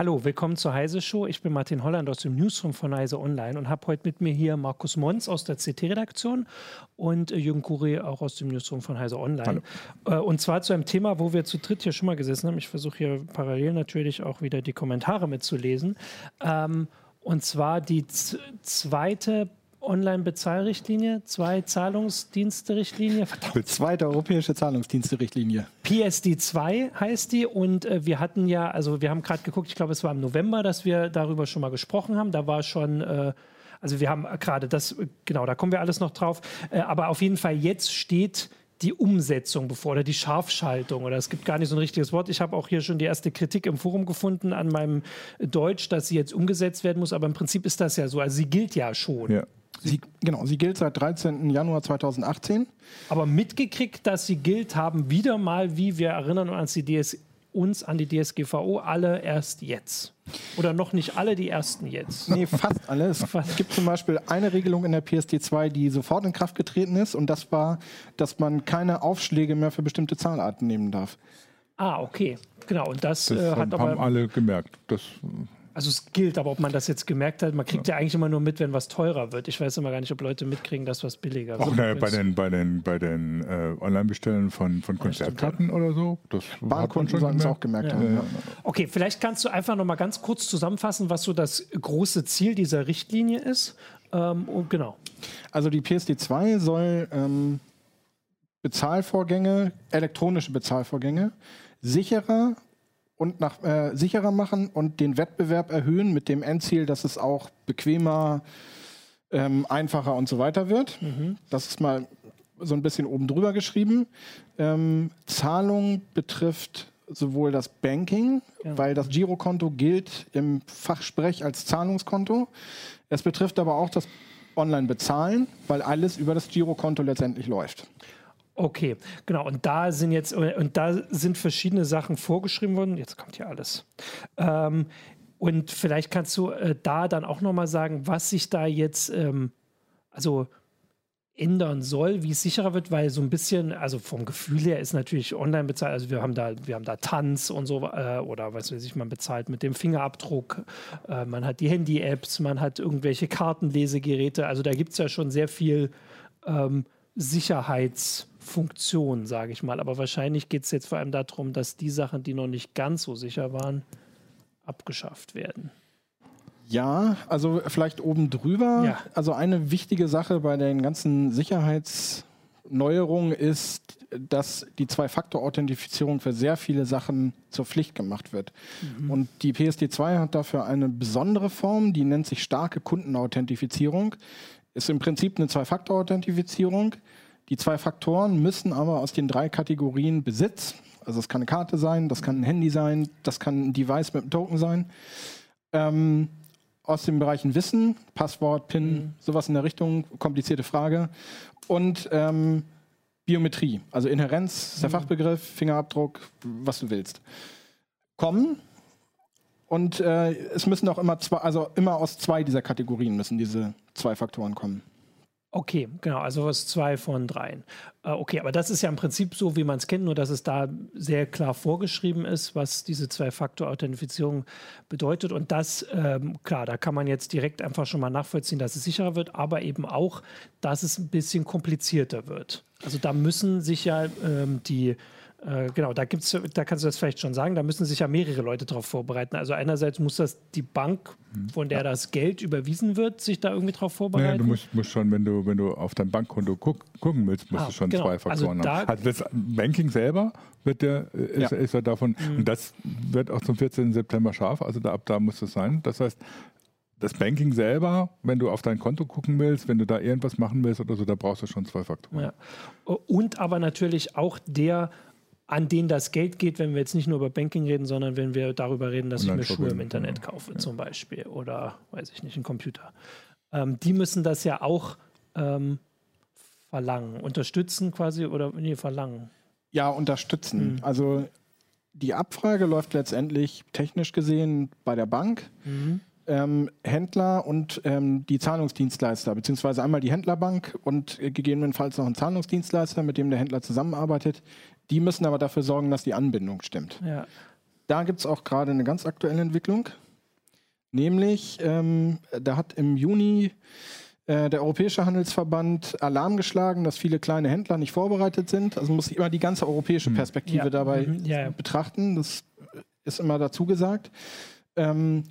Hallo, willkommen zur Heise Show. Ich bin Martin Holland aus dem Newsroom von Heise Online und habe heute mit mir hier Markus Mons aus der CT-Redaktion und äh, Jürgen Kuri auch aus dem Newsroom von Heise Online. Hallo. Äh, und zwar zu einem Thema, wo wir zu dritt hier schon mal gesessen haben. Ich versuche hier parallel natürlich auch wieder die Kommentare mitzulesen. Ähm, und zwar die zweite Online-Bezahlrichtlinie, zwei Zahlungsdienste-Richtlinie. Zweite europäische Zahlungsdienste-Richtlinie. PSD 2 heißt die und äh, wir hatten ja, also wir haben gerade geguckt, ich glaube es war im November, dass wir darüber schon mal gesprochen haben. Da war schon, äh, also wir haben gerade das, genau, da kommen wir alles noch drauf. Äh, aber auf jeden Fall jetzt steht die Umsetzung bevor oder die Scharfschaltung oder es gibt gar nicht so ein richtiges Wort. Ich habe auch hier schon die erste Kritik im Forum gefunden an meinem Deutsch, dass sie jetzt umgesetzt werden muss, aber im Prinzip ist das ja so. Also sie gilt ja schon. Ja. Sie, genau, sie gilt seit 13. Januar 2018. Aber mitgekriegt, dass sie gilt, haben wieder mal, wie wir erinnern uns, die DS, uns an die DSGVO, alle erst jetzt. Oder noch nicht alle die ersten jetzt? Nee, fast alle. Es fast. gibt zum Beispiel eine Regelung in der PSD 2, die sofort in Kraft getreten ist. Und das war, dass man keine Aufschläge mehr für bestimmte Zahlarten nehmen darf. Ah, okay. Genau. Und das, das äh, hat haben aber. alle gemerkt. Das also es gilt, aber ob man das jetzt gemerkt hat, man kriegt ja, ja eigentlich immer nur mit, wenn was teurer wird. Ich weiß immer gar nicht, ob Leute mitkriegen, dass was billiger wird. Auch ne, bei den, bei den, bei den äh, Online-Bestellen von, von Konzertkarten ja, oder so. Das Bahnkunden sollen es auch gemerkt haben. Ja. Okay, vielleicht kannst du einfach noch mal ganz kurz zusammenfassen, was so das große Ziel dieser Richtlinie ist. Ähm, genau. Also die PSD 2 soll ähm, Bezahlvorgänge, elektronische Bezahlvorgänge sicherer und nach, äh, sicherer machen und den Wettbewerb erhöhen mit dem Endziel, dass es auch bequemer, ähm, einfacher und so weiter wird. Mhm. Das ist mal so ein bisschen oben drüber geschrieben. Ähm, Zahlung betrifft sowohl das Banking, ja. weil das Girokonto gilt im Fachsprech als Zahlungskonto. Es betrifft aber auch das Online-Bezahlen, weil alles über das Girokonto letztendlich läuft. Okay, genau. Und da sind jetzt und da sind verschiedene Sachen vorgeschrieben worden. Jetzt kommt hier alles. Ähm, und vielleicht kannst du äh, da dann auch noch mal sagen, was sich da jetzt ähm, also ändern soll, wie es sicherer wird, weil so ein bisschen, also vom Gefühl her ist natürlich online bezahlt, also wir haben da, wir haben da Tanz und so, äh, oder was weiß ich, man bezahlt mit dem Fingerabdruck, äh, man hat die Handy-Apps, man hat irgendwelche Kartenlesegeräte, also da gibt es ja schon sehr viel ähm, Sicherheitsfunktion, sage ich mal. Aber wahrscheinlich geht es jetzt vor allem darum, dass die Sachen, die noch nicht ganz so sicher waren, abgeschafft werden. Ja, also vielleicht oben drüber. Ja. Also eine wichtige Sache bei den ganzen Sicherheitsneuerungen ist, dass die Zwei-Faktor-Authentifizierung für sehr viele Sachen zur Pflicht gemacht wird. Mhm. Und die PSD2 hat dafür eine besondere Form, die nennt sich starke Kundenauthentifizierung ist im Prinzip eine Zwei-Faktor-Authentifizierung. Die zwei Faktoren müssen aber aus den drei Kategorien Besitz, also es kann eine Karte sein, das kann ein Handy sein, das kann ein Device mit einem Token sein, ähm, aus den Bereichen Wissen, Passwort, PIN, mhm. sowas in der Richtung, komplizierte Frage, und ähm, Biometrie, also Inherenz, ist der mhm. Fachbegriff, Fingerabdruck, was du willst. Kommen und äh, es müssen auch immer zwei, also immer aus zwei dieser Kategorien müssen diese zwei Faktoren kommen. Okay, genau, also was zwei von dreien. Äh, okay, aber das ist ja im Prinzip so, wie man es kennt, nur dass es da sehr klar vorgeschrieben ist, was diese Zwei-Faktor-Authentifizierung bedeutet. Und das, ähm, klar, da kann man jetzt direkt einfach schon mal nachvollziehen, dass es sicherer wird, aber eben auch, dass es ein bisschen komplizierter wird. Also da müssen sich ja ähm, die äh, genau, da gibt's, da kannst du das vielleicht schon sagen, da müssen sich ja mehrere Leute darauf vorbereiten. Also einerseits muss das die Bank, von der ja. das Geld überwiesen wird, sich da irgendwie darauf vorbereiten. Naja, du musst, musst, schon, wenn du, wenn du auf dein Bankkonto guck, gucken willst, musst ah, du schon genau. zwei also Faktoren also haben. Also das Banking selber wird der, ist, ja. ist ja davon, mhm. und das wird auch zum 14. September scharf, also da, ab da muss es sein. Das heißt, das Banking selber, wenn du auf dein Konto gucken willst, wenn du da irgendwas machen willst oder so, da brauchst du schon zwei Faktoren. Ja. Und aber natürlich auch der an denen das Geld geht, wenn wir jetzt nicht nur über Banking reden, sondern wenn wir darüber reden, dass ich mir Schuhe im Internet kaufe, ja. zum Beispiel, oder weiß ich nicht, einen Computer. Ähm, die müssen das ja auch ähm, verlangen, unterstützen quasi oder nee, verlangen. Ja, unterstützen. Mhm. Also die Abfrage läuft letztendlich technisch gesehen bei der Bank. Mhm. Ähm, Händler und ähm, die Zahlungsdienstleister, beziehungsweise einmal die Händlerbank und äh, gegebenenfalls noch ein Zahlungsdienstleister, mit dem der Händler zusammenarbeitet, die müssen aber dafür sorgen, dass die Anbindung stimmt. Ja. da gibt es auch gerade eine ganz aktuelle Entwicklung. Nämlich, ähm, da hat im Juni äh, der Europäische Handelsverband Alarm geschlagen, dass viele kleine Händler nicht vorbereitet sind. Also muss ich immer die ganze europäische hm. Perspektive ja. dabei mhm. ja, ja. betrachten. Das ist immer dazu gesagt. Ähm,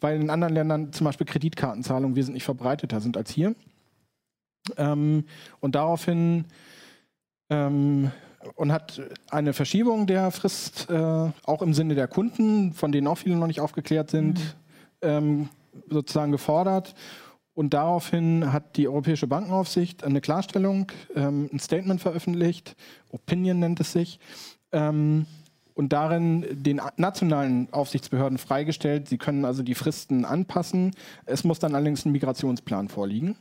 weil in anderen Ländern zum Beispiel Kreditkartenzahlungen wesentlich verbreiteter sind als hier. Ähm, und daraufhin ähm, und hat eine Verschiebung der Frist äh, auch im Sinne der Kunden, von denen auch viele noch nicht aufgeklärt sind, mhm. ähm, sozusagen gefordert. Und daraufhin hat die Europäische Bankenaufsicht eine Klarstellung, ähm, ein Statement veröffentlicht, Opinion nennt es sich, ähm, und darin den nationalen Aufsichtsbehörden freigestellt. Sie können also die Fristen anpassen. Es muss dann allerdings ein Migrationsplan vorliegen.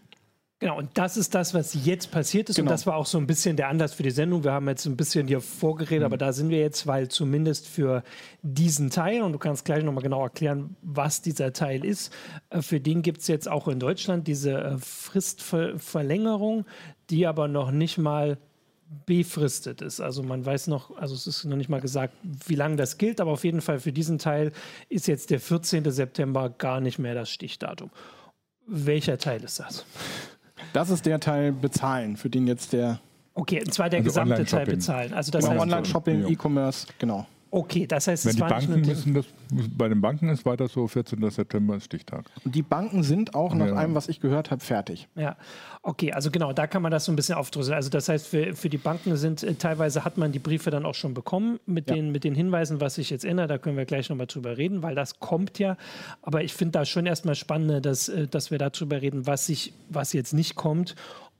Genau, und das ist das, was jetzt passiert ist. Genau. Und das war auch so ein bisschen der Anlass für die Sendung. Wir haben jetzt ein bisschen hier vorgeredet, mhm. aber da sind wir jetzt, weil zumindest für diesen Teil, und du kannst gleich nochmal genau erklären, was dieser Teil ist, äh, für den gibt es jetzt auch in Deutschland diese äh, Fristverlängerung, die aber noch nicht mal befristet ist. Also man weiß noch, also es ist noch nicht mal gesagt, wie lange das gilt, aber auf jeden Fall für diesen Teil ist jetzt der 14. September gar nicht mehr das Stichdatum. Welcher Teil ist das? Das ist der Teil bezahlen, für den jetzt der. Okay, und zwar der also gesamte Teil bezahlen. Also das genau, Online-Shopping, E-Commerce, genau. Okay, das heißt, Wenn die Banken müssen das, bei den Banken ist weiter so 14. September ist Stichtag. Die Banken sind auch nach ja. allem, was ich gehört habe, fertig. Ja, okay, also genau, da kann man das so ein bisschen aufdröseln. Also das heißt, für, für die Banken sind äh, teilweise hat man die Briefe dann auch schon bekommen mit, ja. den, mit den Hinweisen, was sich jetzt ändert. Da können wir gleich nochmal drüber reden, weil das kommt ja. Aber ich finde da schon erstmal spannend, dass, äh, dass wir darüber reden, was, sich, was jetzt nicht kommt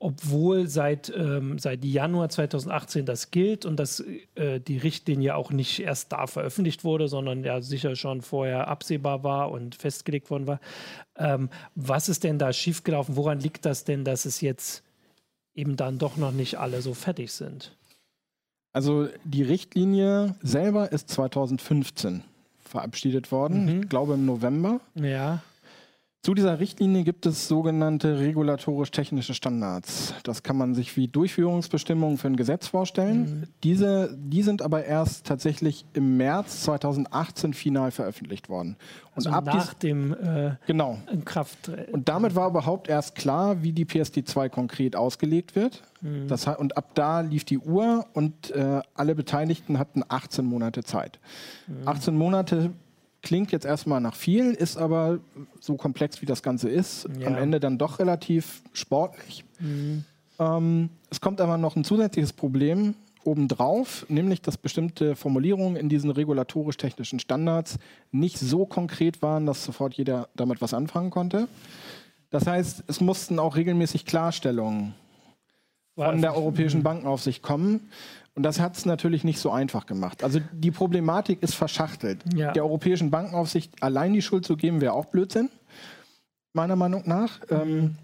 obwohl seit, ähm, seit Januar 2018 das gilt und dass äh, die Richtlinie auch nicht erst da veröffentlicht wurde, sondern ja sicher schon vorher absehbar war und festgelegt worden war. Ähm, was ist denn da schiefgelaufen? Woran liegt das denn, dass es jetzt eben dann doch noch nicht alle so fertig sind? Also die Richtlinie selber ist 2015 verabschiedet worden, mhm. ich glaube im November. Ja. Zu dieser Richtlinie gibt es sogenannte regulatorisch-technische Standards. Das kann man sich wie Durchführungsbestimmungen für ein Gesetz vorstellen. Mhm. Diese, die sind aber erst tatsächlich im März 2018 final veröffentlicht worden. Und also ab nach dem äh, genau. Kraft. Und damit war überhaupt erst klar, wie die PSD2 konkret ausgelegt wird. Mhm. Das, und ab da lief die Uhr und äh, alle Beteiligten hatten 18 Monate Zeit. Mhm. 18 Monate klingt jetzt erstmal nach viel, ist aber so komplex wie das Ganze ist, ja. am Ende dann doch relativ sportlich. Mhm. Ähm, es kommt aber noch ein zusätzliches Problem obendrauf, nämlich dass bestimmte Formulierungen in diesen regulatorisch-technischen Standards nicht so konkret waren, dass sofort jeder damit was anfangen konnte. Das heißt, es mussten auch regelmäßig Klarstellungen von der Europäischen Bankenaufsicht kommen. Und das hat es natürlich nicht so einfach gemacht. Also die Problematik ist verschachtelt. Ja. Der Europäischen Bankenaufsicht allein die Schuld zu geben, wäre auch Blödsinn, meiner Meinung nach. Mhm. Ähm,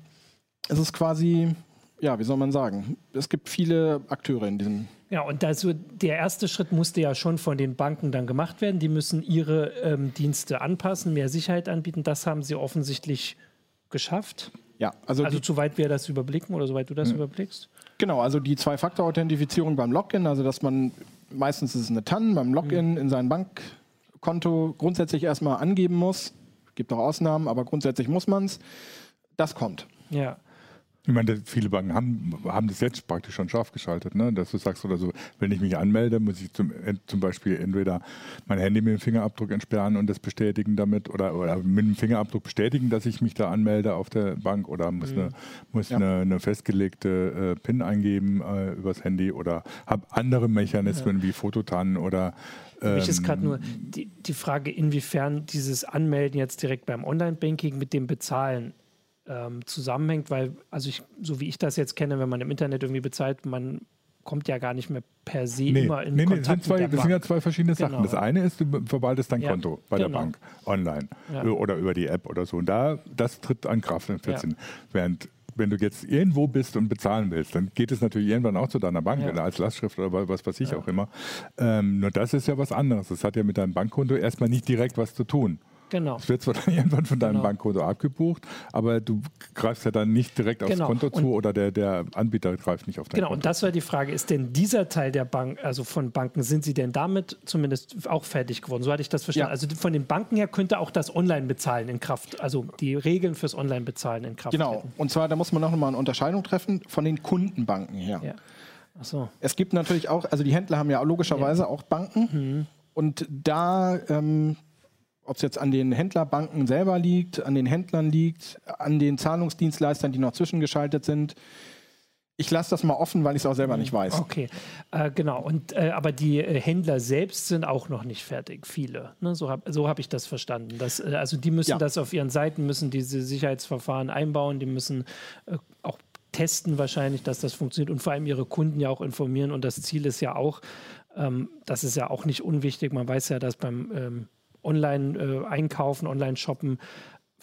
es ist quasi, ja, wie soll man sagen, es gibt viele Akteure in diesem. Ja, und also der erste Schritt musste ja schon von den Banken dann gemacht werden. Die müssen ihre ähm, Dienste anpassen, mehr Sicherheit anbieten. Das haben sie offensichtlich geschafft. Ja, also, also soweit wir das überblicken oder soweit du das mhm. überblickst. Genau, also die Zwei-Faktor-Authentifizierung beim Login, also dass man meistens ist es eine TAN beim Login mhm. in sein Bankkonto grundsätzlich erstmal angeben muss. Gibt auch Ausnahmen, aber grundsätzlich muss man es. Das kommt. Ja. Ich meine, viele Banken haben, haben das jetzt praktisch schon scharf geschaltet, ne? dass du sagst oder so, wenn ich mich anmelde, muss ich zum, zum Beispiel entweder mein Handy mit dem Fingerabdruck entsperren und das bestätigen damit oder, oder mit dem Fingerabdruck bestätigen, dass ich mich da anmelde auf der Bank oder muss, mhm. eine, muss ja. eine, eine, festgelegte äh, PIN eingeben äh, übers Handy oder habe andere Mechanismen ja. wie Fototan oder für mich ist gerade nur die, die Frage, inwiefern dieses Anmelden jetzt direkt beim Online-Banking mit dem Bezahlen ähm, zusammenhängt, weil, also ich, so wie ich das jetzt kenne, wenn man im Internet irgendwie bezahlt, man kommt ja gar nicht mehr per se nee, immer in nee, Kontakt nee, sind zwei, Das sind ja zwei verschiedene genau. Sachen. Das eine ist, du verwaltest dein ja, Konto bei genau. der Bank online ja. oder über die App oder so. Und da, das tritt an Kraft in 14. Ja. Während wenn du jetzt irgendwo bist und bezahlen willst, dann geht es natürlich irgendwann auch zu deiner Bank als Lastschrift oder was weiß ich auch immer. Ähm, nur das ist ja was anderes. Das hat ja mit deinem Bankkonto erstmal nicht direkt was zu tun. Genau. Es wird zwar dann irgendwann von deinem genau. Bankkonto abgebucht, aber du greifst ja dann nicht direkt aufs genau. Konto zu und oder der, der Anbieter greift nicht auf dein genau. Konto. Genau, und das war die Frage, ist denn dieser Teil der Bank, also von Banken, sind sie denn damit zumindest auch fertig geworden? So hatte ich das verstanden. Ja. Also von den Banken her könnte auch das Online-Bezahlen in Kraft, also die Regeln fürs Online-Bezahlen in Kraft Genau, treten. und zwar, da muss man noch mal eine Unterscheidung treffen von den Kundenbanken her. Ja. Ach so. Es gibt natürlich auch, also die Händler haben ja logischerweise ja. auch Banken. Mhm. Und da ähm, ob es jetzt an den Händlerbanken selber liegt, an den Händlern liegt, an den Zahlungsdienstleistern, die noch zwischengeschaltet sind. Ich lasse das mal offen, weil ich es auch selber nicht weiß. Okay, äh, genau. Und, äh, aber die äh, Händler selbst sind auch noch nicht fertig, viele. Ne? So habe so hab ich das verstanden. Das, äh, also die müssen ja. das auf ihren Seiten, müssen diese Sicherheitsverfahren einbauen, die müssen äh, auch testen wahrscheinlich, dass das funktioniert und vor allem ihre Kunden ja auch informieren. Und das Ziel ist ja auch, ähm, das ist ja auch nicht unwichtig, man weiß ja, dass beim ähm, online äh, einkaufen, online shoppen,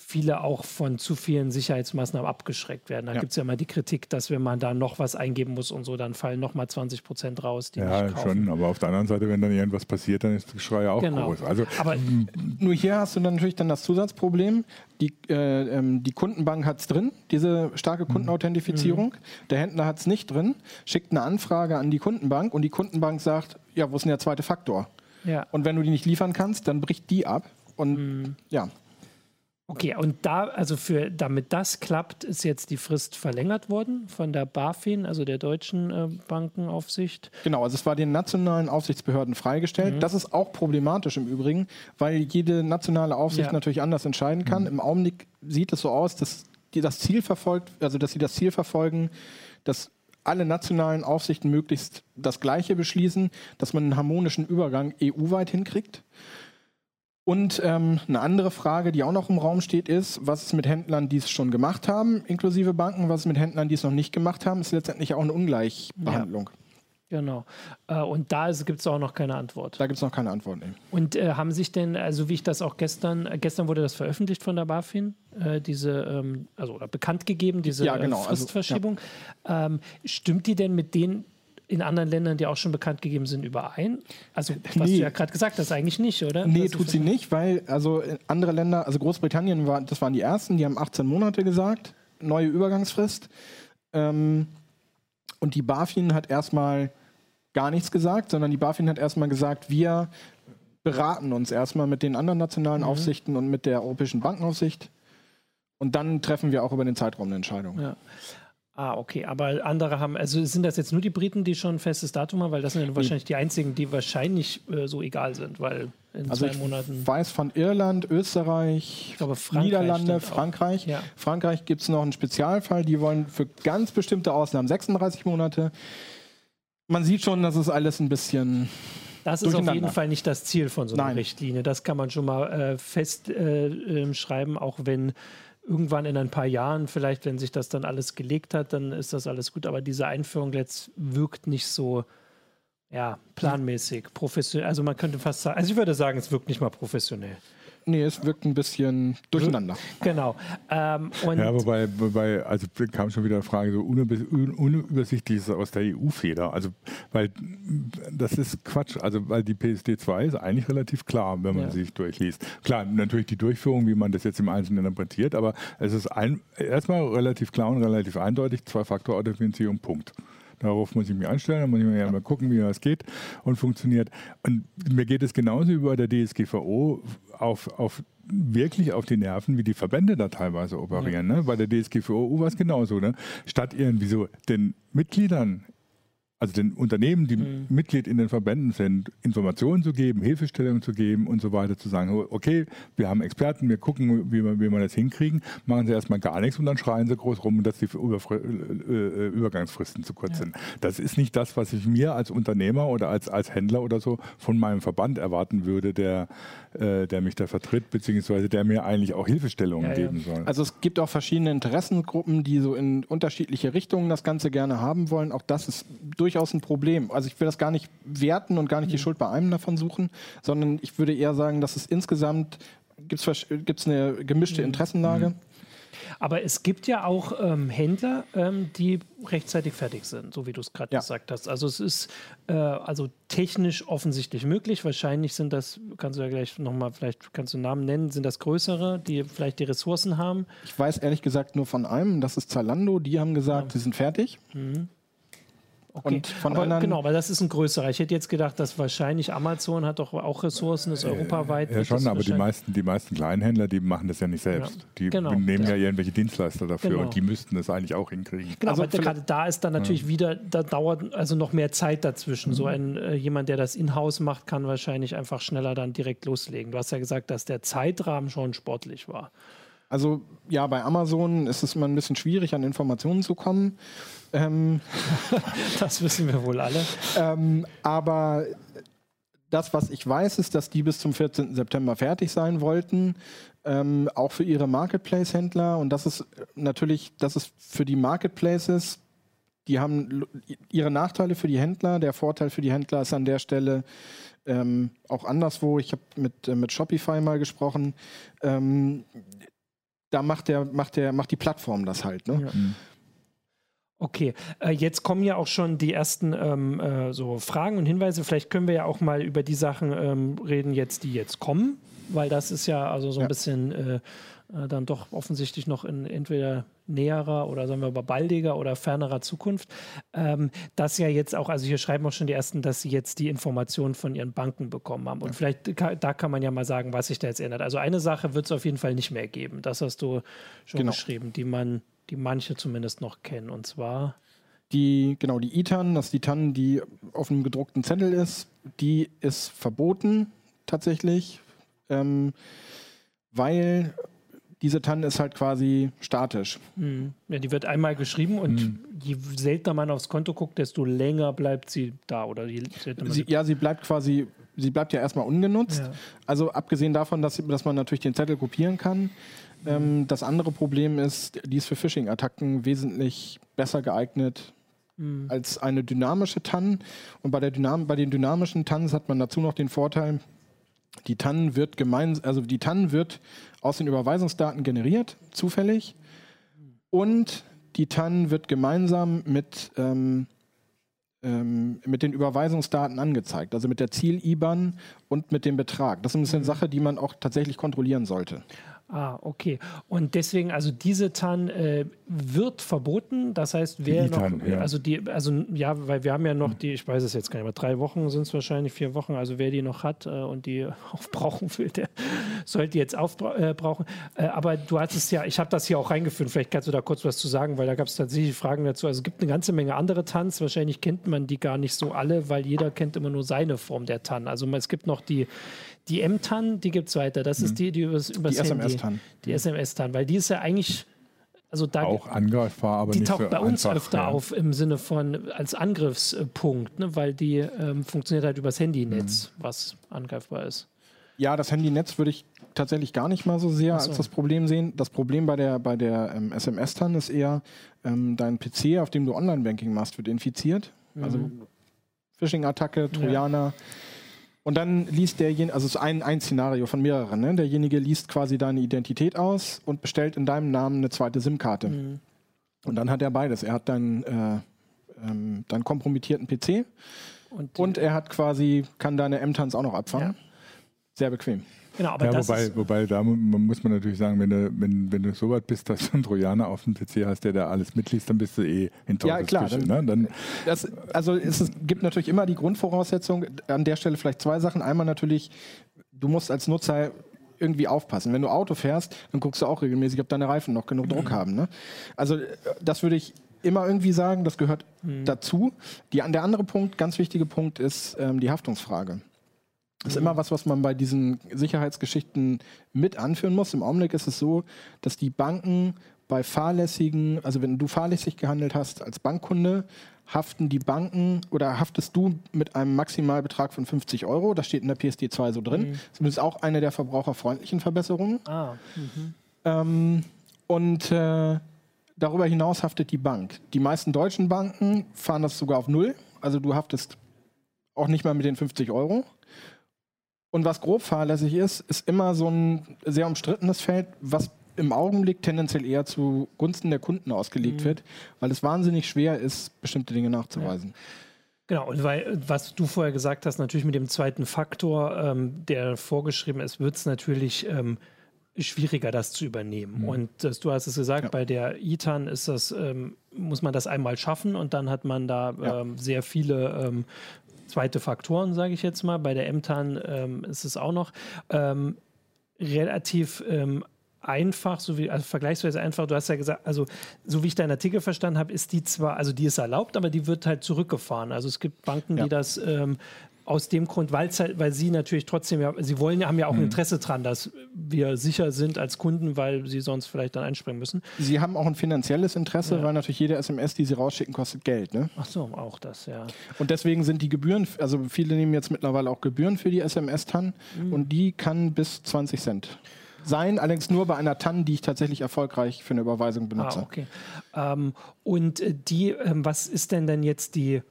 viele auch von zu vielen Sicherheitsmaßnahmen abgeschreckt werden. Da ja. gibt es ja immer die Kritik, dass wenn man da noch was eingeben muss und so, dann fallen noch mal 20 Prozent raus. ja, schon, aber auf der anderen Seite, wenn dann irgendwas passiert, dann ist das Geschrei auch genau. groß. Also, aber nur hier hast du dann natürlich dann das Zusatzproblem, die, äh, ähm, die Kundenbank hat es drin, diese starke mhm. Kundenauthentifizierung. Mhm. Der Händler hat es nicht drin, schickt eine Anfrage an die Kundenbank und die Kundenbank sagt, ja, wo ist denn der zweite Faktor? Ja. Und wenn du die nicht liefern kannst, dann bricht die ab. Und mhm. ja. Okay, und da, also für, damit das klappt, ist jetzt die Frist verlängert worden von der BaFin, also der deutschen äh, Bankenaufsicht. Genau, also es war den nationalen Aufsichtsbehörden freigestellt. Mhm. Das ist auch problematisch im Übrigen, weil jede nationale Aufsicht ja. natürlich anders entscheiden kann. Mhm. Im Augenblick sieht es so aus, dass die das Ziel verfolgt, also dass sie das Ziel verfolgen, dass alle nationalen Aufsichten möglichst das Gleiche beschließen, dass man einen harmonischen Übergang EU-weit hinkriegt. Und ähm, eine andere Frage, die auch noch im Raum steht, ist, was ist mit Händlern, die es schon gemacht haben, inklusive Banken, was ist mit Händlern, die es noch nicht gemacht haben, ist letztendlich auch eine Ungleichbehandlung. Ja. Genau. Äh, und da gibt es auch noch keine Antwort. Da gibt es noch keine Antwort. Nee. Und äh, haben sich denn, also wie ich das auch gestern, äh, gestern wurde das veröffentlicht von der BaFin, äh, diese, ähm, also oder bekannt gegeben, diese ja, genau. Also, Fristverschiebung. Also, ja. ähm, stimmt die denn mit den in anderen Ländern, die auch schon bekannt gegeben sind, überein? Also, was nee. du ja gerade gesagt hast, eigentlich nicht, oder? Nee, was tut sie nicht, weil also andere Länder, also Großbritannien, war, das waren die ersten, die haben 18 Monate gesagt, neue Übergangsfrist. Ähm, und die BaFin hat erstmal gar nichts gesagt, sondern die BaFin hat erstmal gesagt, wir beraten uns erstmal mit den anderen nationalen mhm. Aufsichten und mit der Europäischen Bankenaufsicht. Und dann treffen wir auch über den Zeitraum eine Entscheidung. Ja. Ah, okay. Aber andere haben, also sind das jetzt nur die Briten, die schon ein festes Datum haben? Weil das sind ja wahrscheinlich die einzigen, die wahrscheinlich äh, so egal sind, weil in also zwei ich Monaten. Ich weiß von Irland, Österreich, glaube, Niederlande, Frankreich. Ja. Frankreich gibt es noch einen Spezialfall, die wollen für ganz bestimmte Ausnahmen 36 Monate. Man sieht schon, dass es alles ein bisschen. Das ist auf jeden Fall nicht das Ziel von so einer Nein. Richtlinie. Das kann man schon mal äh, festschreiben, äh, auch wenn irgendwann in ein paar Jahren, vielleicht, wenn sich das dann alles gelegt hat, dann ist das alles gut. Aber diese Einführung jetzt wirkt nicht so ja, planmäßig, professionell. Also man könnte fast sagen, also ich würde sagen, es wirkt nicht mal professionell. Nee, es wirkt ein bisschen durcheinander. Genau. Ähm, ja, wobei, wobei, also kam schon wieder eine Frage, so unübersichtlich ist aus der EU-Feder. Also, weil das ist Quatsch. Also, weil die PSD 2 ist eigentlich relativ klar, wenn man ja. sich durchliest. Klar, natürlich die Durchführung, wie man das jetzt im Einzelnen interpretiert, aber es ist ein, erstmal relativ klar und relativ eindeutig, Zwei-Faktor-Authentifizierung, Punkt. Darauf muss ich mich einstellen, dann muss ich mir ja mal gucken, wie das geht und funktioniert. Und mir geht es genauso wie bei der DSGVO auf, auf wirklich auf die Nerven, wie die Verbände da teilweise operieren. Ja. Ne? Bei der DSGVO war es genauso. Ne? Statt irgendwie so den Mitgliedern also den Unternehmen, die mhm. Mitglied in den Verbänden sind, Informationen zu geben, Hilfestellungen zu geben und so weiter, zu sagen, okay, wir haben Experten, wir gucken, wie wir, wie wir das hinkriegen, machen sie erstmal gar nichts und dann schreien sie groß rum, dass die äh, äh, Übergangsfristen zu kurz ja. sind. Das ist nicht das, was ich mir als Unternehmer oder als, als Händler oder so von meinem Verband erwarten würde, der, äh, der mich da vertritt, beziehungsweise der mir eigentlich auch Hilfestellungen ja, geben soll. Also es gibt auch verschiedene Interessengruppen, die so in unterschiedliche Richtungen das Ganze gerne haben wollen. Auch das ist durch durchaus ein Problem. Also ich will das gar nicht werten und gar nicht die mhm. Schuld bei einem davon suchen, sondern ich würde eher sagen, dass es insgesamt gibt es eine gemischte mhm. Interessenlage. Aber es gibt ja auch ähm, Händler, ähm, die rechtzeitig fertig sind, so wie du es gerade ja. gesagt hast. Also es ist äh, also technisch offensichtlich möglich. Wahrscheinlich sind das, kannst du ja gleich nochmal, vielleicht kannst du einen Namen nennen, sind das größere, die vielleicht die Ressourcen haben? Ich weiß ehrlich gesagt nur von einem, das ist Zalando. Die haben gesagt, ja. sie sind fertig. Mhm. Okay. Und von aber anderen genau, weil das ist ein größerer. Ich hätte jetzt gedacht, dass wahrscheinlich Amazon hat doch auch Ressourcen, ist europaweit. Ja, schon, aber die meisten, die meisten Kleinhändler, die machen das ja nicht selbst. Ja. Die genau, nehmen ja. ja. irgendwelche Dienstleister dafür genau. und die müssten das eigentlich auch hinkriegen. Genau, also aber gerade da ist dann natürlich ja. wieder, da dauert also noch mehr Zeit dazwischen. Mhm. So ein äh, jemand, der das in-house macht, kann wahrscheinlich einfach schneller dann direkt loslegen. Du hast ja gesagt, dass der Zeitrahmen schon sportlich war. Also ja, bei Amazon ist es immer ein bisschen schwierig, an Informationen zu kommen. Ähm, das wissen wir wohl alle. Ähm, aber das, was ich weiß, ist, dass die bis zum 14. September fertig sein wollten, ähm, auch für ihre Marketplace-Händler. Und das ist natürlich, das ist für die Marketplaces, die haben ihre Nachteile für die Händler. Der Vorteil für die Händler ist an der Stelle ähm, auch anderswo. Ich habe mit, äh, mit Shopify mal gesprochen. Ähm, da macht, der, macht, der, macht die Plattform das halt. Ne? Ja. Mhm. Okay, äh, jetzt kommen ja auch schon die ersten ähm, äh, so Fragen und Hinweise. Vielleicht können wir ja auch mal über die Sachen ähm, reden, jetzt die jetzt kommen, weil das ist ja also so ein ja. bisschen äh, äh, dann doch offensichtlich noch in entweder näherer oder sagen wir mal baldiger oder fernerer Zukunft. Ähm, das ja jetzt auch, also hier schreiben auch schon die ersten, dass sie jetzt die Informationen von ihren Banken bekommen haben. Und ja. vielleicht da kann man ja mal sagen, was sich da jetzt ändert. Also eine Sache wird es auf jeden Fall nicht mehr geben. Das hast du schon genau. geschrieben, die man die manche zumindest noch kennen. Und zwar die, genau, die ITAN, das ist die TAN, die auf einem gedruckten Zettel ist, die ist verboten tatsächlich, ähm, weil diese TAN ist halt quasi statisch. Mhm. Ja, die wird einmal geschrieben und mhm. je seltener man aufs Konto guckt, desto länger bleibt sie da. Oder sie, ja, sie bleibt quasi, sie bleibt ja erstmal ungenutzt. Ja. Also abgesehen davon, dass, dass man natürlich den Zettel kopieren kann, ähm, das andere Problem ist, die ist für Phishing-Attacken wesentlich besser geeignet mhm. als eine dynamische TAN. Und bei, der Dynam bei den dynamischen TANs hat man dazu noch den Vorteil, die TAN wird gemein, also die TAN wird aus den Überweisungsdaten generiert, zufällig. Und die TAN wird gemeinsam mit, ähm, ähm, mit den Überweisungsdaten angezeigt, also mit der Ziel-IBAN und mit dem Betrag. Das ist eine Sache, die man auch tatsächlich kontrollieren sollte. Ah, okay. Und deswegen, also diese TAN äh, wird verboten. Das heißt, wer die noch, TAN, ja. also die, also ja, weil wir haben ja noch die, ich weiß es jetzt gar nicht mehr, drei Wochen sind es wahrscheinlich, vier Wochen. Also wer die noch hat äh, und die aufbrauchen will, der sollte jetzt aufbrauchen. Äh, äh, aber du hattest ja, ich habe das hier auch reingeführt. Vielleicht kannst du da kurz was zu sagen, weil da gab es tatsächlich Fragen dazu. Also es gibt eine ganze Menge andere TANs. Wahrscheinlich kennt man die gar nicht so alle, weil jeder kennt immer nur seine Form der TAN. Also es gibt noch die die M-TAN, die gibt es weiter. Das ist mhm. die, die übers, übers die Handy. SMS-TAN. Die SMS-TAN, weil die ist ja eigentlich also da, auch angreifbar, aber die nicht taucht so bei uns einfach, öfter ja. auf im Sinne von als Angriffspunkt, ne, weil die ähm, funktioniert halt übers Handynetz, mhm. was angreifbar ist. Ja, das Handynetz würde ich tatsächlich gar nicht mal so sehr so. als das Problem sehen. Das Problem bei der, bei der ähm, SMS-TAN ist eher, ähm, dein PC, auf dem du Online-Banking machst, wird infiziert. Also mhm. Also Phishing-Attacke, Trojaner. Ja und dann liest derjenige, also es ist ein, ein Szenario von mehreren, ne? derjenige liest quasi deine Identität aus und bestellt in deinem Namen eine zweite SIM-Karte. Mhm. Und dann hat er beides. Er hat deinen, äh, ähm, deinen kompromittierten PC und, und, er hat quasi, kann deine M-Tans auch noch abfangen. Ja. Sehr bequem. Genau, aber ja, das wobei, wobei da muss man natürlich sagen, wenn du, wenn, wenn du so weit bist, dass du einen Trojaner auf dem PC hast, der da alles mitliest, dann bist du eh in Ja, klar. Dann, ne? dann das, also es ist, gibt natürlich immer die Grundvoraussetzung, an der Stelle vielleicht zwei Sachen. Einmal natürlich, du musst als Nutzer irgendwie aufpassen. Wenn du Auto fährst, dann guckst du auch regelmäßig, ob deine Reifen noch genug Druck mhm. haben. Ne? Also das würde ich immer irgendwie sagen, das gehört mhm. dazu. Die, der andere Punkt, ganz wichtige Punkt, ist ähm, die Haftungsfrage. Das ist immer was, was man bei diesen Sicherheitsgeschichten mit anführen muss. Im Augenblick ist es so, dass die Banken bei fahrlässigen, also wenn du fahrlässig gehandelt hast als Bankkunde, haften die Banken oder haftest du mit einem Maximalbetrag von 50 Euro. Das steht in der PSD 2 so drin. Mhm. Das ist auch eine der verbraucherfreundlichen Verbesserungen. Ah, mhm. ähm, und äh, darüber hinaus haftet die Bank. Die meisten deutschen Banken fahren das sogar auf Null. Also du haftest auch nicht mal mit den 50 Euro. Und was grob fahrlässig ist, ist immer so ein sehr umstrittenes Feld. Was im Augenblick tendenziell eher zugunsten der Kunden ausgelegt mhm. wird, weil es wahnsinnig schwer ist, bestimmte Dinge nachzuweisen. Ja. Genau, und weil, was du vorher gesagt hast, natürlich mit dem zweiten Faktor, ähm, der vorgeschrieben ist, wird es natürlich ähm, schwieriger, das zu übernehmen. Mhm. Und das, du hast es gesagt, ja. bei der ITAN ist das, ähm, muss man das einmal schaffen und dann hat man da ja. Ähm, sehr viele ähm, zweite Faktoren, sage ich jetzt mal. Bei der MTAN ähm, ist es auch noch relativ einfach, so wie, also vergleichsweise einfach. Du hast ja gesagt, also so wie ich deinen Artikel verstanden habe, ist die zwar, also die ist erlaubt, aber die wird halt zurückgefahren. Also es gibt Banken, ja. die das ähm, aus dem Grund, halt, weil sie natürlich trotzdem, ja, sie wollen, haben ja auch ein mhm. Interesse dran, dass wir sicher sind als Kunden, weil sie sonst vielleicht dann einspringen müssen. Sie haben auch ein finanzielles Interesse, ja. weil natürlich jede SMS, die sie rausschicken, kostet Geld. Ne? Ach so, auch das, ja. Und deswegen sind die Gebühren, also viele nehmen jetzt mittlerweile auch Gebühren für die SMS-TAN mhm. und die kann bis 20 Cent sein, allerdings nur bei einer TAN, die ich tatsächlich erfolgreich für eine Überweisung benutze. Ah, okay. Ähm, und äh, die, ähm, was ist denn denn jetzt die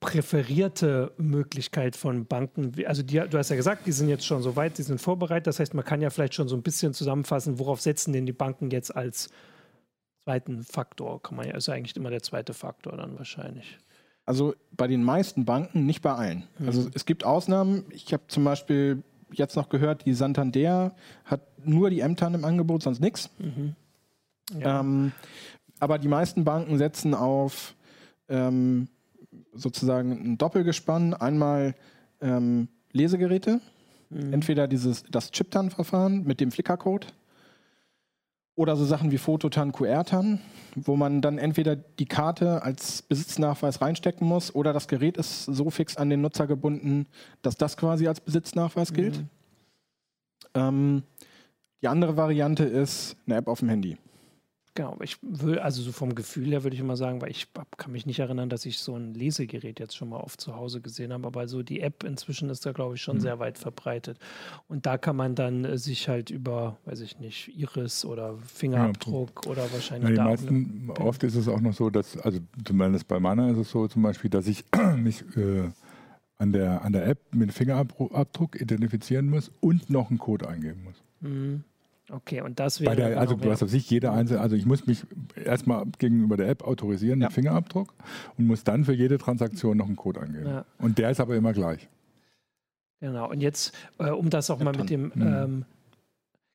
präferierte Möglichkeit von Banken? Also die, du hast ja gesagt, die sind jetzt schon so weit, die sind vorbereitet. Das heißt, man kann ja vielleicht schon so ein bisschen zusammenfassen, worauf setzen denn die Banken jetzt als zweiten Faktor? Kann man ja, ist eigentlich immer der zweite Faktor dann wahrscheinlich. Also bei den meisten Banken, nicht bei allen. Mhm. Also es gibt Ausnahmen. Ich habe zum Beispiel jetzt noch gehört, die Santander hat nur die MTAN im Angebot, sonst nichts. Mhm. Ja. Ähm, aber die meisten Banken setzen auf ähm, sozusagen ein Doppelgespann. Einmal ähm, Lesegeräte, mhm. entweder dieses, das Chiptan-Verfahren mit dem Flickercode oder so Sachen wie Fototan, QR-Tan, wo man dann entweder die Karte als Besitznachweis reinstecken muss oder das Gerät ist so fix an den Nutzer gebunden, dass das quasi als Besitznachweis gilt. Mhm. Ähm, die andere Variante ist eine App auf dem Handy. Genau, ich will, also so vom Gefühl her würde ich immer sagen, weil ich kann mich nicht erinnern, dass ich so ein Lesegerät jetzt schon mal oft zu Hause gesehen habe, aber so die App inzwischen ist da, glaube ich, schon mhm. sehr weit verbreitet. Und da kann man dann äh, sich halt über, weiß ich nicht, Iris oder Fingerabdruck ja, oder wahrscheinlich. Ja, die meisten, oft ist es auch noch so, dass, also zumindest bei meiner ist es so zum Beispiel, dass ich mich äh, an, der, an der App mit Fingerabdruck identifizieren muss und noch einen Code eingeben muss. Mhm. Okay, und das wäre. Der, also, du hast auf sich jeder einzelne, also ich muss mich erstmal gegenüber der App autorisieren mit ja. Fingerabdruck und muss dann für jede Transaktion noch einen Code angeben. Ja. Und der ist aber immer gleich. Genau, und jetzt, äh, um das auch mal mit dem mhm. ähm,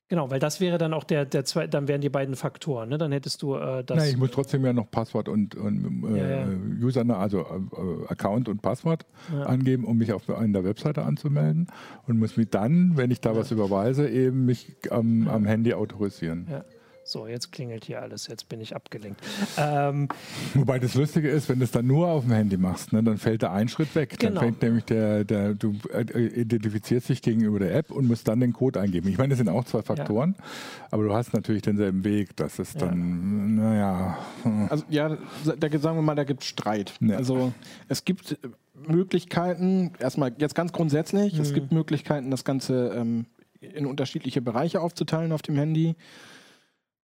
Genau, weil das wäre dann auch der, der zwei, dann wären die beiden Faktoren, ne? Dann hättest du äh, das. Nein, ich muss trotzdem ja noch Passwort und, und äh, ja, ja. User, also äh, Account und Passwort ja. angeben, um mich auf einer Webseite anzumelden und muss mich dann, wenn ich da was überweise, eben mich am, am Handy autorisieren. Ja. So, jetzt klingelt hier alles, jetzt bin ich abgelenkt. Ähm, Wobei das Lustige ist, wenn du es dann nur auf dem Handy machst, ne, dann fällt der ein Schritt weg. Genau. Dann fängt nämlich der, der, du äh, identifizierst dich gegenüber der App und musst dann den Code eingeben. Ich meine, das sind auch zwei Faktoren, ja. aber du hast natürlich denselben Weg. Das ist dann, ja. naja. Also ja, da sagen wir mal, da gibt es Streit. Ja. Also es gibt Möglichkeiten, erstmal jetzt ganz grundsätzlich, mhm. es gibt Möglichkeiten, das Ganze ähm, in unterschiedliche Bereiche aufzuteilen auf dem Handy.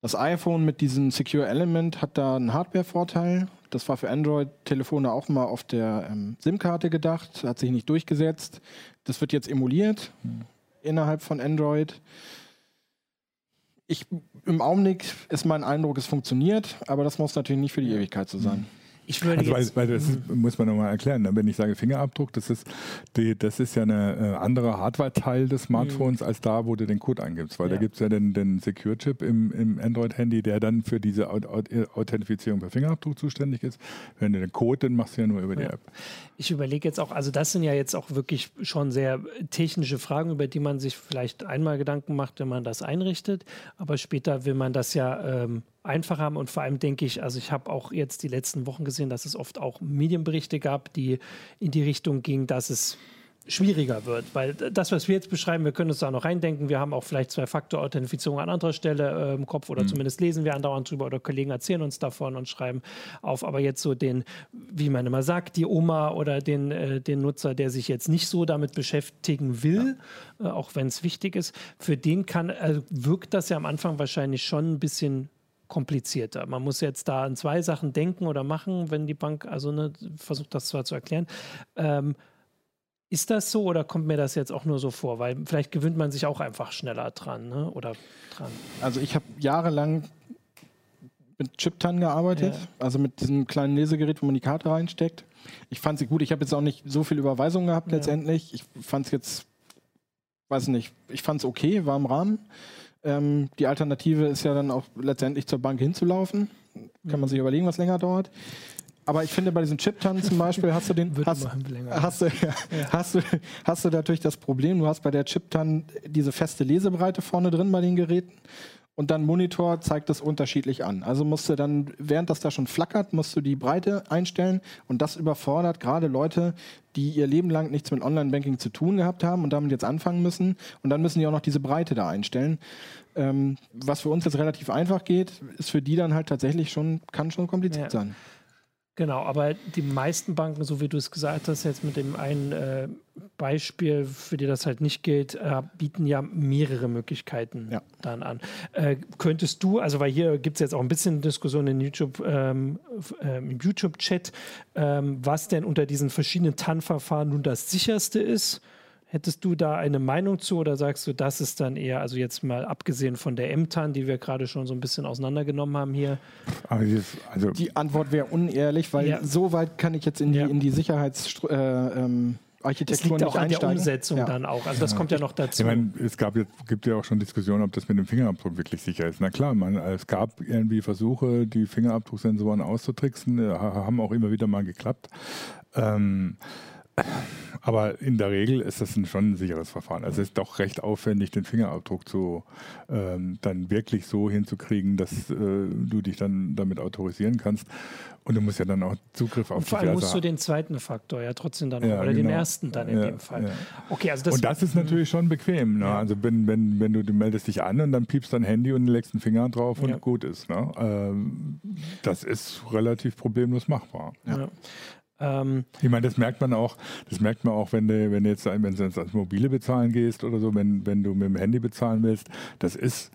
Das iPhone mit diesem Secure Element hat da einen Hardware-Vorteil. Das war für Android-Telefone auch mal auf der ähm, SIM-Karte gedacht, hat sich nicht durchgesetzt. Das wird jetzt emuliert mhm. innerhalb von Android. Ich, Im Augenblick ist mein Eindruck, es funktioniert, aber das muss natürlich nicht für die Ewigkeit so sein. Mhm. Ich würde also, weil, weil das ist, muss man nochmal erklären. Ne? Wenn ich sage Fingerabdruck, das ist, die, das ist ja eine äh, andere Hardware-Teil des Smartphones mhm. als da, wo du den Code eingibst. Weil ja. da gibt es ja den, den Secure-Chip im, im Android-Handy, der dann für diese Authentifizierung per Fingerabdruck zuständig ist. Wenn du den Code, dann machst du ja nur über die App. Ich überlege jetzt auch, also das sind ja jetzt auch wirklich schon sehr technische Fragen, über die man sich vielleicht einmal Gedanken macht, wenn man das einrichtet. Aber später will man das ja ähm, einfach haben. Und vor allem denke ich, also ich habe auch jetzt die letzten Wochen gesehen, dass es oft auch Medienberichte gab, die in die Richtung gingen, dass es schwieriger wird, weil das, was wir jetzt beschreiben, wir können uns da noch reindenken. Wir haben auch vielleicht Zwei-Faktor-Authentifizierung an anderer Stelle äh, im Kopf oder mhm. zumindest lesen wir andauernd drüber oder Kollegen erzählen uns davon und schreiben auf. Aber jetzt so den, wie man immer sagt, die Oma oder den, äh, den Nutzer, der sich jetzt nicht so damit beschäftigen will, ja. äh, auch wenn es wichtig ist, für den kann, also wirkt das ja am Anfang wahrscheinlich schon ein bisschen komplizierter. Man muss jetzt da an zwei Sachen denken oder machen, wenn die Bank also ne, versucht, das zwar zu erklären. Ähm, Ist das so oder kommt mir das jetzt auch nur so vor? Weil vielleicht gewöhnt man sich auch einfach schneller dran, ne? Oder dran. Also ich habe jahrelang mit Chiptan gearbeitet, ja. also mit diesem kleinen Lesegerät, wo man die Karte reinsteckt. Ich fand sie gut. Ich habe jetzt auch nicht so viel Überweisung gehabt ja. letztendlich. Ich fand es jetzt, weiß nicht, ich fand es okay, war im Rahmen. Ähm, die Alternative ist ja dann auch letztendlich zur Bank hinzulaufen. Kann man sich überlegen, was länger dauert. Aber ich finde, bei diesen Chiptannen zum Beispiel hast du den hast, hast, du, ja. hast, du, hast du natürlich das Problem, du hast bei der Chiptan diese feste Lesebreite vorne drin bei den Geräten und dann Monitor zeigt das unterschiedlich an. Also musst du dann, während das da schon flackert, musst du die Breite einstellen und das überfordert gerade Leute, die ihr Leben lang nichts mit Online-Banking zu tun gehabt haben und damit jetzt anfangen müssen. Und dann müssen die auch noch diese Breite da einstellen. Ähm, was für uns jetzt relativ einfach geht, ist für die dann halt tatsächlich schon, kann schon kompliziert ja. sein. Genau, aber die meisten Banken, so wie du es gesagt hast, jetzt mit dem einen äh, Beispiel, für die das halt nicht gilt, äh, bieten ja mehrere Möglichkeiten ja. dann an. Äh, könntest du, also weil hier gibt es jetzt auch ein bisschen Diskussion in YouTube, ähm, äh, im YouTube-Chat, ähm, was denn unter diesen verschiedenen TAN-Verfahren nun das sicherste ist? Hättest du da eine Meinung zu oder sagst du, das ist dann eher, also jetzt mal abgesehen von der MTAN, die wir gerade schon so ein bisschen auseinandergenommen haben hier? Also die Antwort wäre unehrlich, weil ja. so weit kann ich jetzt in die, ja. in die Sicherheitsarchitektur äh, ähm, das liegt auch an der Umsetzung ja. dann auch. Also das kommt ja noch dazu. Ich meine, es gab jetzt, gibt ja auch schon Diskussionen, ob das mit dem Fingerabdruck wirklich sicher ist. Na klar, man, es gab irgendwie Versuche, die Fingerabdrucksensoren auszutricksen, haben auch immer wieder mal geklappt. Ähm, aber in der Regel ist das ein, schon ein sicheres Verfahren. Also es ist doch recht aufwendig, den Fingerabdruck zu ähm, dann wirklich so hinzukriegen, dass äh, du dich dann damit autorisieren kannst. Und du musst ja dann auch Zugriff auf Und vor allem musst du den zweiten Faktor ja trotzdem dann ja, oder genau. den ersten dann in ja, dem Fall. Ja. Okay, also das und das ist natürlich schon bequem. Ne? Also wenn, wenn, wenn du, du meldest dich an und dann piepst dein Handy und legst einen Finger drauf und gut ist. Ne? Ähm, das ist relativ problemlos machbar. Ähm, ich meine, das merkt man auch, das merkt man auch, wenn du, wenn du jetzt, wenn du ans Mobile bezahlen gehst oder so, wenn, wenn du mit dem Handy bezahlen willst, das ist,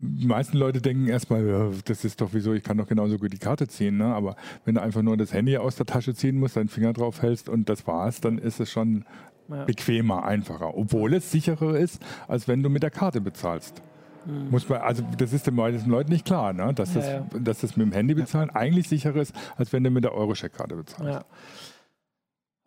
die meisten Leute denken erstmal, das ist doch wieso, ich kann doch genauso gut die Karte ziehen, ne? aber wenn du einfach nur das Handy aus der Tasche ziehen musst, deinen Finger drauf hältst und das war's, dann ist es schon ja. bequemer, einfacher, obwohl es sicherer ist, als wenn du mit der Karte bezahlst. Mhm. Muss man, also das ist den meisten Leuten nicht klar, ne? dass, ja, das, ja. dass das mit dem Handy bezahlen eigentlich sicherer ist, als wenn du mit der Euro-Checkkarte bezahlst. Ja.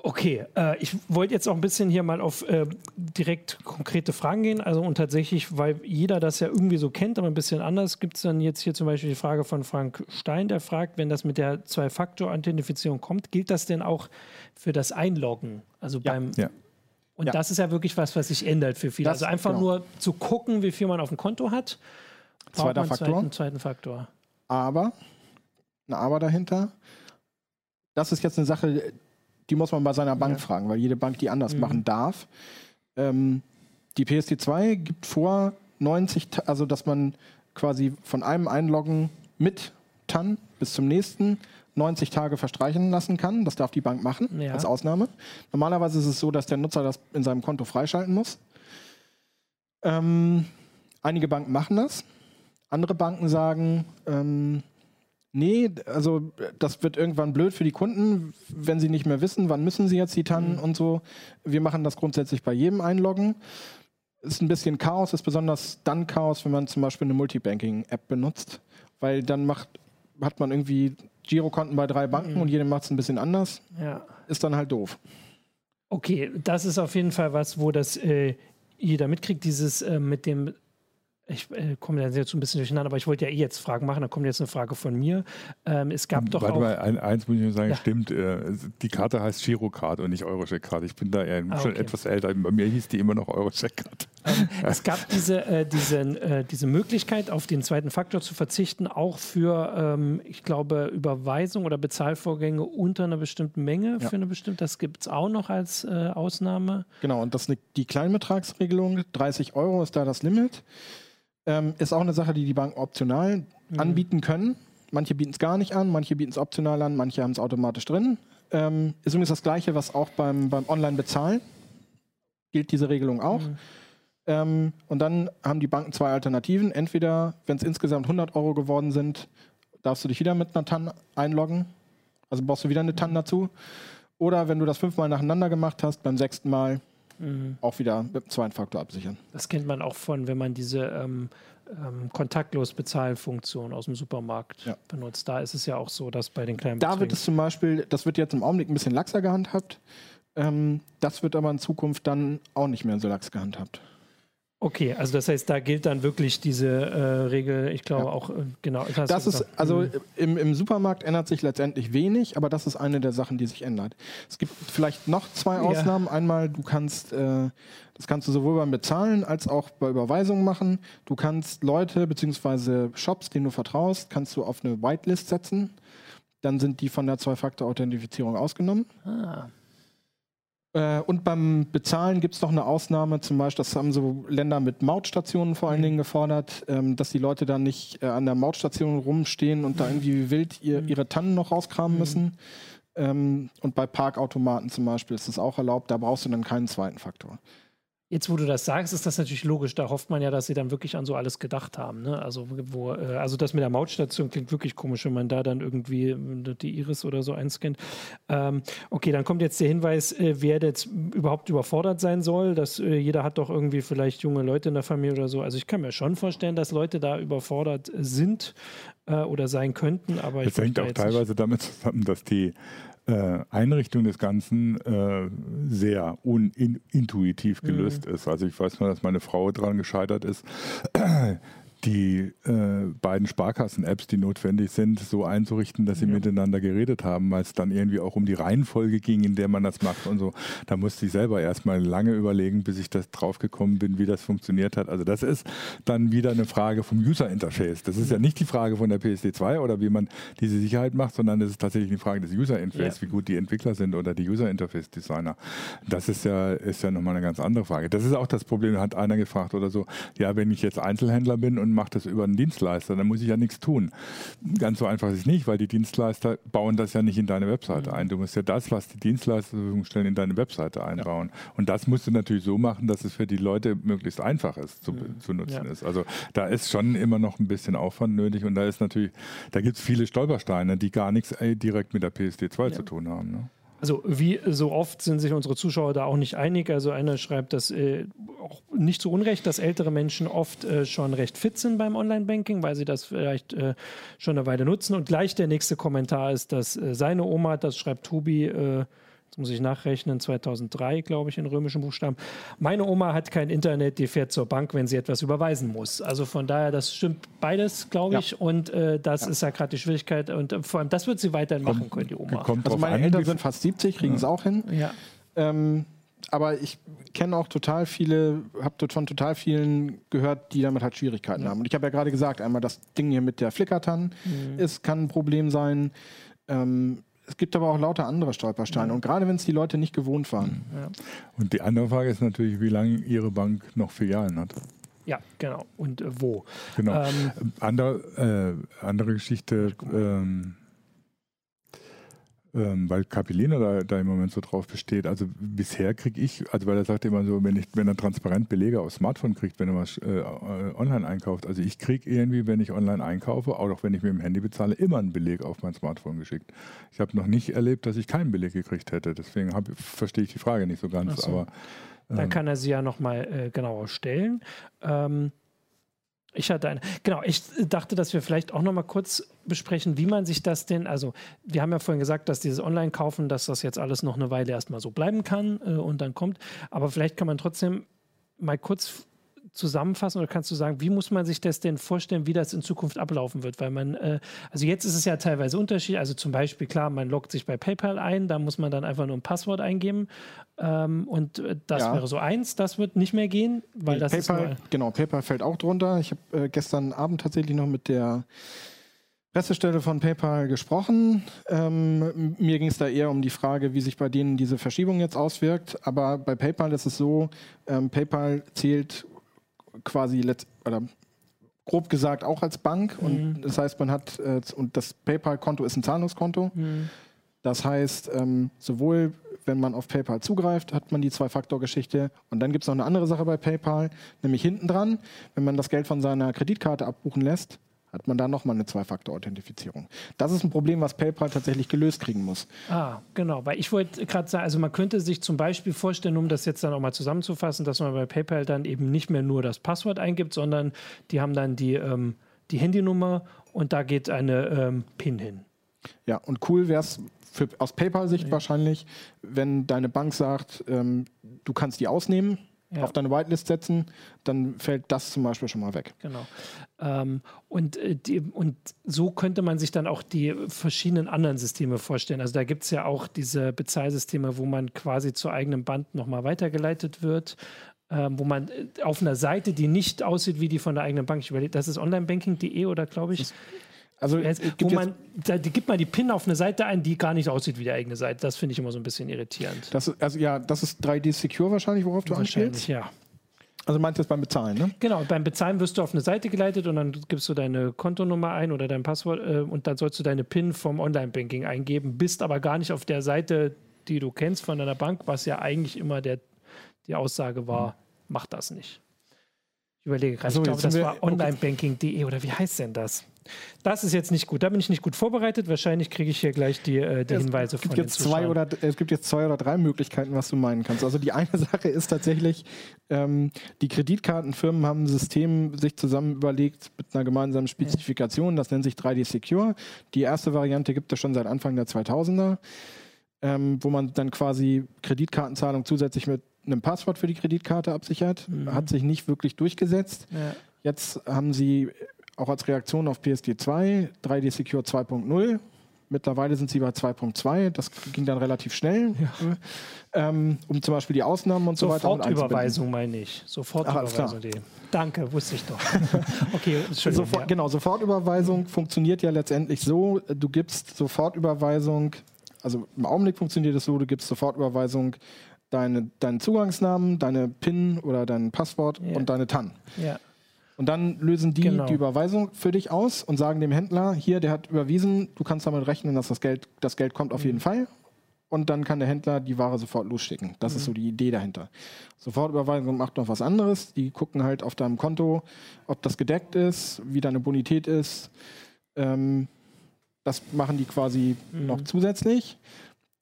Okay, äh, ich wollte jetzt auch ein bisschen hier mal auf äh, direkt konkrete Fragen gehen. Also und tatsächlich, weil jeder das ja irgendwie so kennt, aber ein bisschen anders, gibt es dann jetzt hier zum Beispiel die Frage von Frank Stein, der fragt, wenn das mit der Zwei-Faktor-Authentifizierung kommt, gilt das denn auch für das Einloggen? Also ja. beim ja. Und ja. das ist ja wirklich was, was sich ändert für viele. Das, also einfach genau. nur zu gucken, wie viel man auf dem Konto hat. Zweiter Faktor. Zweiten, zweiten Faktor. Aber, ein Aber dahinter. Das ist jetzt eine Sache, die muss man bei seiner Bank ja. fragen, weil jede Bank die anders mhm. machen darf. Ähm, die PSD2 gibt vor 90, also dass man quasi von einem Einloggen mit TAN bis zum nächsten 90 Tage verstreichen lassen kann. Das darf die Bank machen, ja. als Ausnahme. Normalerweise ist es so, dass der Nutzer das in seinem Konto freischalten muss. Ähm, einige Banken machen das. Andere Banken sagen, ähm, nee, also das wird irgendwann blöd für die Kunden, wenn sie nicht mehr wissen, wann müssen sie jetzt die TAN mhm. und so. Wir machen das grundsätzlich bei jedem Einloggen. Ist ein bisschen Chaos, ist besonders dann Chaos, wenn man zum Beispiel eine Multibanking-App benutzt, weil dann macht, hat man irgendwie Girokonten bei drei Banken mhm. und jedem macht es ein bisschen anders. Ja. Ist dann halt doof. Okay, das ist auf jeden Fall was, wo das äh, jeder mitkriegt, dieses äh, mit dem ich äh, komme jetzt ein bisschen durcheinander, aber ich wollte ja eh jetzt Fragen machen. Da kommt jetzt eine Frage von mir. Ähm, es gab doch Warte auch... mal, ein, eins muss ich nur sagen, ja. stimmt. Äh, die Karte heißt Girocard und nicht Eurocheck-Card. Ich bin da eher ah, schon okay. etwas älter. Bei mir hieß die immer noch Eurocheck-Card. Ähm, es gab diese, äh, diese, äh, diese Möglichkeit, auf den zweiten Faktor zu verzichten, auch für, ähm, ich glaube, Überweisung oder Bezahlvorgänge unter einer bestimmten Menge ja. für eine bestimmte. Das gibt es auch noch als äh, Ausnahme. Genau, und das ist die Kleinbetragsregelung. 30 Euro ist da das Limit. Ähm, ist auch eine Sache, die die Banken optional mhm. anbieten können. Manche bieten es gar nicht an, manche bieten es optional an, manche haben es automatisch drin. Ähm, ist übrigens das Gleiche, was auch beim, beim Online-Bezahlen gilt diese Regelung auch. Mhm. Ähm, und dann haben die Banken zwei Alternativen. Entweder, wenn es insgesamt 100 Euro geworden sind, darfst du dich wieder mit einer TAN einloggen. Also brauchst du wieder eine TAN dazu. Oder wenn du das fünfmal nacheinander gemacht hast, beim sechsten Mal mhm. auch wieder mit dem zweiten Faktor absichern. Das kennt man auch von, wenn man diese ähm, ähm, kontaktlos Bezahlfunktion aus dem Supermarkt ja. benutzt. Da ist es ja auch so, dass bei den kleinen Da Beträgen wird es zum Beispiel, das wird jetzt im Augenblick ein bisschen laxer gehandhabt. Ähm, das wird aber in Zukunft dann auch nicht mehr so lax gehandhabt. Okay, also das heißt, da gilt dann wirklich diese äh, Regel, ich glaube ja. auch, äh, genau. Das, das ist, also im, im, Supermarkt ändert sich letztendlich wenig, aber das ist eine der Sachen, die sich ändert. Es gibt vielleicht noch zwei Ausnahmen. Ja. Einmal, du kannst, äh, das kannst du sowohl beim Bezahlen als auch bei Überweisungen machen. Du kannst Leute bzw. Shops, denen du vertraust, kannst du auf eine Whitelist setzen. Dann sind die von der Zwei-Faktor-Authentifizierung ausgenommen. Ah. Äh, und beim Bezahlen gibt es noch eine Ausnahme, zum Beispiel, das haben so Länder mit Mautstationen vor allen mhm. Dingen gefordert, ähm, dass die Leute da nicht äh, an der Mautstation rumstehen und da mhm. irgendwie wie wild ihr, mhm. ihre Tannen noch rauskramen müssen. Ähm, und bei Parkautomaten zum Beispiel ist das auch erlaubt, da brauchst du dann keinen zweiten Faktor. Jetzt, wo du das sagst, ist das natürlich logisch. Da hofft man ja, dass sie dann wirklich an so alles gedacht haben. Ne? Also, wo, äh, also das mit der Mautstation klingt wirklich komisch, wenn man da dann irgendwie äh, die Iris oder so einscannt. Ähm, okay, dann kommt jetzt der Hinweis, äh, wer jetzt überhaupt überfordert sein soll. Dass äh, jeder hat doch irgendwie vielleicht junge Leute in der Familie oder so. Also ich kann mir schon vorstellen, dass Leute da überfordert sind äh, oder sein könnten. Aber das hängt auch teilweise damit zusammen, dass die äh, Einrichtung des Ganzen äh, sehr unintuitiv gelöst mhm. ist. Also ich weiß nur, dass meine Frau daran gescheitert ist, die äh, beiden Sparkassen-Apps, die notwendig sind, so einzurichten, dass sie ja. miteinander geredet haben, weil es dann irgendwie auch um die Reihenfolge ging, in der man das macht und so. Da musste ich selber erstmal lange überlegen, bis ich das draufgekommen bin, wie das funktioniert hat. Also das ist dann wieder eine Frage vom User-Interface. Das ist ja nicht die Frage von der PSD2 oder wie man diese Sicherheit macht, sondern das ist tatsächlich eine Frage des User-Interface, ja. wie gut die Entwickler sind oder die User-Interface-Designer. Das ist ja, ist ja nochmal eine ganz andere Frage. Das ist auch das Problem, hat einer gefragt oder so, ja, wenn ich jetzt Einzelhändler bin und mache das über einen Dienstleister, dann muss ich ja nichts tun. Ganz so einfach ist es nicht, weil die Dienstleister bauen das ja nicht in deine Webseite mhm. ein. Du musst ja das, was die Dienstleister zur Verfügung stellen, in deine Webseite einbauen. Ja. Und das musst du natürlich so machen, dass es für die Leute möglichst einfach ist zu, mhm. zu nutzen ja. ist. Also da ist schon immer noch ein bisschen Aufwand nötig und da ist natürlich, da gibt es viele Stolpersteine, die gar nichts äh, direkt mit der PSD2 ja. zu tun haben. Ne? Also wie so oft sind sich unsere Zuschauer da auch nicht einig. Also einer schreibt, dass äh, auch nicht zu Unrecht, dass ältere Menschen oft äh, schon recht fit sind beim Online-Banking, weil sie das vielleicht äh, schon eine Weile nutzen. Und gleich der nächste Kommentar ist, dass äh, seine Oma, das schreibt Tobi, äh, das muss ich nachrechnen, 2003, glaube ich, in römischen Buchstaben. Meine Oma hat kein Internet, die fährt zur Bank, wenn sie etwas überweisen muss. Also von daher, das stimmt beides, glaube ich. Ja. Und äh, das ja. ist ja gerade die Schwierigkeit. Und äh, vor allem, das wird sie weiterhin machen können, die Oma. also meine Eltern sind fast 70, kriegen es auch hin. Ja. Ähm, aber ich kenne auch total viele, habe von total vielen gehört, die damit halt Schwierigkeiten ja. haben. Und ich habe ja gerade gesagt, einmal das Ding hier mit der Flickertan mhm. ist, kann ein Problem sein. Ähm, es gibt aber auch lauter andere Stolpersteine. Ja. Und gerade wenn es die Leute nicht gewohnt waren. Ja. Und die andere Frage ist natürlich, wie lange Ihre Bank noch Filialen hat. Ja, genau. Und äh, wo? Genau. Ähm, andere, äh, andere Geschichte. Ähm, ähm, weil Capellino da, da, im Moment so drauf besteht. Also bisher kriege ich, also weil er sagt immer so, wenn, ich, wenn er transparent Belege aufs Smartphone kriegt, wenn er was äh, äh online einkauft. Also ich kriege irgendwie, wenn ich online einkaufe, auch wenn ich mit dem Handy bezahle, immer einen Beleg auf mein Smartphone geschickt. Ich habe noch nicht erlebt, dass ich keinen Beleg gekriegt hätte. Deswegen verstehe ich die Frage nicht so ganz. So. Aber, ähm, Dann kann er sie ja nochmal äh, genauer stellen. Ähm, ich hatte eine. Genau, ich dachte, dass wir vielleicht auch noch mal kurz besprechen, wie man sich das denn, also wir haben ja vorhin gesagt, dass dieses Online-Kaufen, dass das jetzt alles noch eine Weile erstmal so bleiben kann äh, und dann kommt. Aber vielleicht kann man trotzdem mal kurz zusammenfassen oder kannst du sagen, wie muss man sich das denn vorstellen, wie das in Zukunft ablaufen wird? Weil man, äh, also jetzt ist es ja teilweise unterschiedlich. Also zum Beispiel, klar, man loggt sich bei PayPal ein, da muss man dann einfach nur ein Passwort eingeben. Ähm, und äh, das ja. wäre so eins, das wird nicht mehr gehen, weil nee, das PayPal, ist Genau, PayPal fällt auch drunter. Ich habe äh, gestern Abend tatsächlich noch mit der Pressestelle von PayPal gesprochen. Ähm, mir ging es da eher um die Frage, wie sich bei denen diese Verschiebung jetzt auswirkt. Aber bei PayPal ist es so, ähm, PayPal zählt quasi oder grob gesagt auch als Bank. Mhm. Und das heißt, man hat, äh, und das PayPal-Konto ist ein Zahlungskonto. Mhm. Das heißt, ähm, sowohl wenn man auf PayPal zugreift, hat man die Zwei-Faktor-Geschichte. Und dann gibt es noch eine andere Sache bei PayPal, nämlich hinten dran, wenn man das Geld von seiner Kreditkarte abbuchen lässt, hat man da nochmal eine Zwei-Faktor-Authentifizierung. Das ist ein Problem, was PayPal tatsächlich gelöst kriegen muss. Ah, genau. Weil ich wollte gerade sagen, also man könnte sich zum Beispiel vorstellen, um das jetzt dann auch mal zusammenzufassen, dass man bei PayPal dann eben nicht mehr nur das Passwort eingibt, sondern die haben dann die, ähm, die Handynummer und da geht eine ähm, PIN hin. Ja, und cool wäre es aus PayPal-Sicht ja. wahrscheinlich, wenn deine Bank sagt, ähm, du kannst die ausnehmen, ja. auf deine Whitelist setzen, dann fällt das zum Beispiel schon mal weg. Genau. Ähm, und, äh, die, und so könnte man sich dann auch die verschiedenen anderen Systeme vorstellen. Also da gibt es ja auch diese Bezahlsysteme, wo man quasi zu eigenem Band nochmal weitergeleitet wird. Ähm, wo man äh, auf einer Seite, die nicht aussieht wie die von der eigenen Bank, ich überlege, das ist onlinebanking.de oder glaube ich. Also es, wo man, da gibt man die PIN auf eine Seite ein, die gar nicht aussieht wie die eigene Seite. Das finde ich immer so ein bisschen irritierend. Das, also ja, das ist 3D Secure wahrscheinlich, worauf du anspielst? ja. Also meinst du das beim Bezahlen, ne? Genau, beim Bezahlen wirst du auf eine Seite geleitet und dann gibst du deine Kontonummer ein oder dein Passwort äh, und dann sollst du deine PIN vom Online-Banking eingeben, bist aber gar nicht auf der Seite, die du kennst von deiner Bank, was ja eigentlich immer der, die Aussage war, mhm. mach das nicht. Ich überlege gerade, so, ich glaube, das war onlinebanking.de oder wie heißt denn das? Das ist jetzt nicht gut. Da bin ich nicht gut vorbereitet. Wahrscheinlich kriege ich hier gleich die, äh, die Hinweise von jetzt zwei oder Es gibt jetzt zwei oder drei Möglichkeiten, was du meinen kannst. Also die eine Sache ist tatsächlich, ähm, die Kreditkartenfirmen haben ein System sich zusammen überlegt mit einer gemeinsamen Spezifikation. Das nennt sich 3D Secure. Die erste Variante gibt es schon seit Anfang der 2000er, ähm, wo man dann quasi Kreditkartenzahlung zusätzlich mit einem Passwort für die Kreditkarte absichert. Mhm. Hat sich nicht wirklich durchgesetzt. Ja. Jetzt haben sie auch als Reaktion auf PSD2 3D Secure 2.0. Mittlerweile sind sie bei 2.2. Das ging dann relativ schnell, ja. ähm, um zum Beispiel die Ausnahmen und so weiter. Sofortüberweisung meine ich. Sofortüberweisung. Danke, wusste ich doch. okay, Sofort, ja. Genau, Sofortüberweisung funktioniert ja letztendlich so: Du gibst Sofortüberweisung, also im Augenblick funktioniert es so: Du gibst Sofortüberweisung deine, deinen Zugangsnamen, deine PIN oder dein Passwort ja. und deine TAN. Ja. Und dann lösen die genau. die Überweisung für dich aus und sagen dem Händler, hier, der hat überwiesen, du kannst damit rechnen, dass das Geld, das Geld kommt auf mhm. jeden Fall. Und dann kann der Händler die Ware sofort losschicken. Das mhm. ist so die Idee dahinter. Sofortüberweisung macht noch was anderes. Die gucken halt auf deinem Konto, ob das gedeckt ist, wie deine Bonität ist. Ähm, das machen die quasi mhm. noch zusätzlich.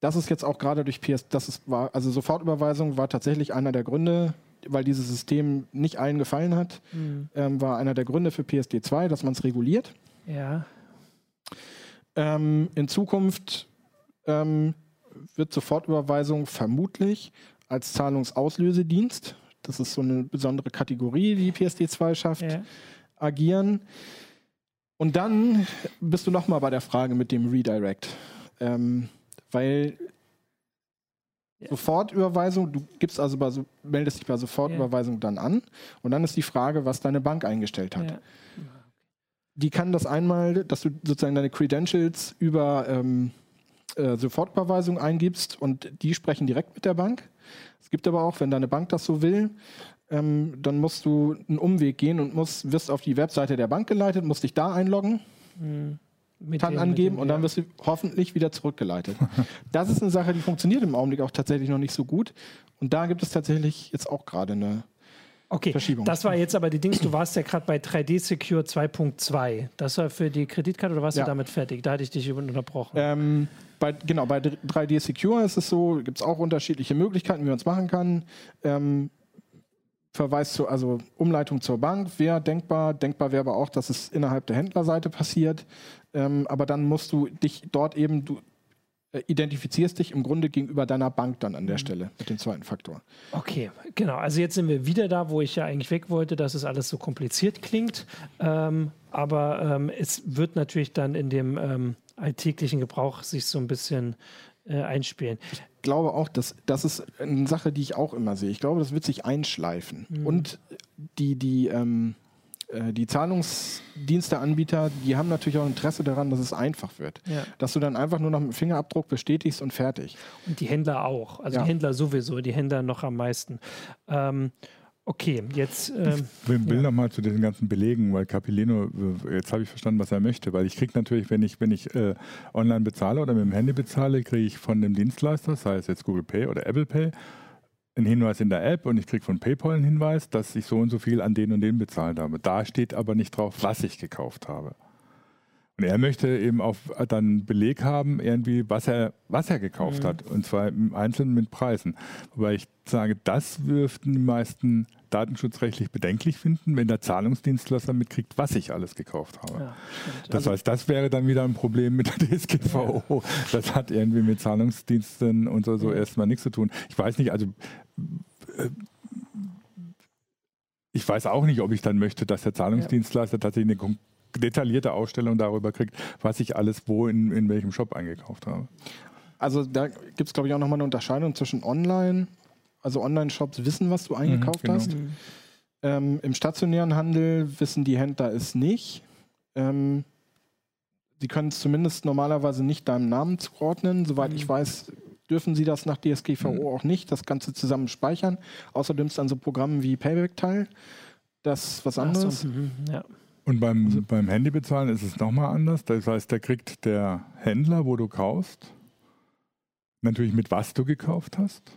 Das ist jetzt auch gerade durch PS, das ist, war, also Sofortüberweisung war tatsächlich einer der Gründe, weil dieses System nicht allen gefallen hat, mhm. ähm, war einer der Gründe für PSD2, dass man es reguliert. Ja. Ähm, in Zukunft ähm, wird Sofortüberweisung vermutlich als Zahlungsauslösedienst, das ist so eine besondere Kategorie, die PSD2 schafft, ja. agieren. Und dann bist du nochmal bei der Frage mit dem Redirect. Ähm, weil ja. Sofortüberweisung, du gibst also bei, meldest dich bei Sofortüberweisung ja. dann an und dann ist die Frage, was deine Bank eingestellt hat. Ja. Die kann das einmal, dass du sozusagen deine Credentials über ähm, äh, Sofortüberweisung eingibst und die sprechen direkt mit der Bank. Es gibt aber auch, wenn deine Bank das so will, ähm, dann musst du einen Umweg gehen und musst, wirst auf die Webseite der Bank geleitet, musst dich da einloggen. Mhm TAN angeben dem, und dann wirst du hoffentlich wieder zurückgeleitet. das ist eine Sache, die funktioniert im Augenblick auch tatsächlich noch nicht so gut. Und da gibt es tatsächlich jetzt auch gerade eine okay, Verschiebung. Das war jetzt aber die Dings, du warst ja gerade bei 3D Secure 2.2. Das war für die Kreditkarte oder warst ja. du damit fertig? Da hatte ich dich unterbrochen. Ähm, bei, genau, bei 3D Secure ist es so, gibt es auch unterschiedliche Möglichkeiten, wie man es machen kann. Ähm, Verweis zu, also Umleitung zur Bank wäre denkbar. Denkbar wäre aber auch, dass es innerhalb der Händlerseite passiert. Ähm, aber dann musst du dich dort eben, du äh, identifizierst dich im Grunde gegenüber deiner Bank dann an der mhm. Stelle mit dem zweiten Faktor. Okay, genau. Also jetzt sind wir wieder da, wo ich ja eigentlich weg wollte, dass es alles so kompliziert klingt. Ähm, aber ähm, es wird natürlich dann in dem ähm, alltäglichen Gebrauch sich so ein bisschen äh, einspielen. Ich glaube auch, dass das ist eine Sache, die ich auch immer sehe. Ich glaube, das wird sich einschleifen. Mhm. Und die, die ähm, äh, die Zahlungsdiensteanbieter, die haben natürlich auch Interesse daran, dass es einfach wird. Ja. Dass du dann einfach nur noch mit dem Fingerabdruck bestätigst und fertig. Und die Händler auch. Also ja. die Händler sowieso, die Händler noch am meisten. Ähm, Okay, jetzt. Ähm, ich will, will ja. nochmal zu diesen ganzen Belegen, weil Capileno, äh, jetzt habe ich verstanden, was er möchte, weil ich kriege natürlich, wenn ich, wenn ich äh, online bezahle oder mit dem Handy bezahle, kriege ich von dem Dienstleister, sei es jetzt Google Pay oder Apple Pay, einen Hinweis in der App und ich kriege von PayPal einen Hinweis, dass ich so und so viel an den und den bezahlt habe. Da steht aber nicht drauf, was ich gekauft habe. Und er möchte eben auch dann Beleg haben, irgendwie, was er, was er gekauft mhm. hat. Und zwar im Einzelnen mit Preisen. Wobei ich sage, das dürften die meisten datenschutzrechtlich bedenklich finden, wenn der Zahlungsdienstleister mitkriegt, was ich alles gekauft habe. Ja, das also, heißt, das wäre dann wieder ein Problem mit der DSGVO. Ja. Das hat irgendwie mit Zahlungsdiensten und so, so erstmal nichts zu tun. Ich weiß nicht, also äh, ich weiß auch nicht, ob ich dann möchte, dass der Zahlungsdienstleister tatsächlich eine detaillierte Ausstellung darüber kriegt, was ich alles wo in, in welchem Shop eingekauft habe. Also da gibt es, glaube ich, auch nochmal eine Unterscheidung zwischen Online, also Online-Shops wissen, was du mhm, eingekauft mhm, genau. hast. Ähm, Im stationären Handel wissen die Händler es nicht. Ähm, sie können es zumindest normalerweise nicht deinem Namen zuordnen. Soweit mhm. ich weiß, dürfen sie das nach DSGVO mhm. auch nicht, das Ganze zusammen speichern. Außerdem ist dann so Programme wie Payback teil. Das ist was anderes. So, mhm, ja. Und beim, also, beim Handybezahlen ist es nochmal anders. Das heißt, da kriegt der Händler, wo du kaufst, natürlich mit was du gekauft hast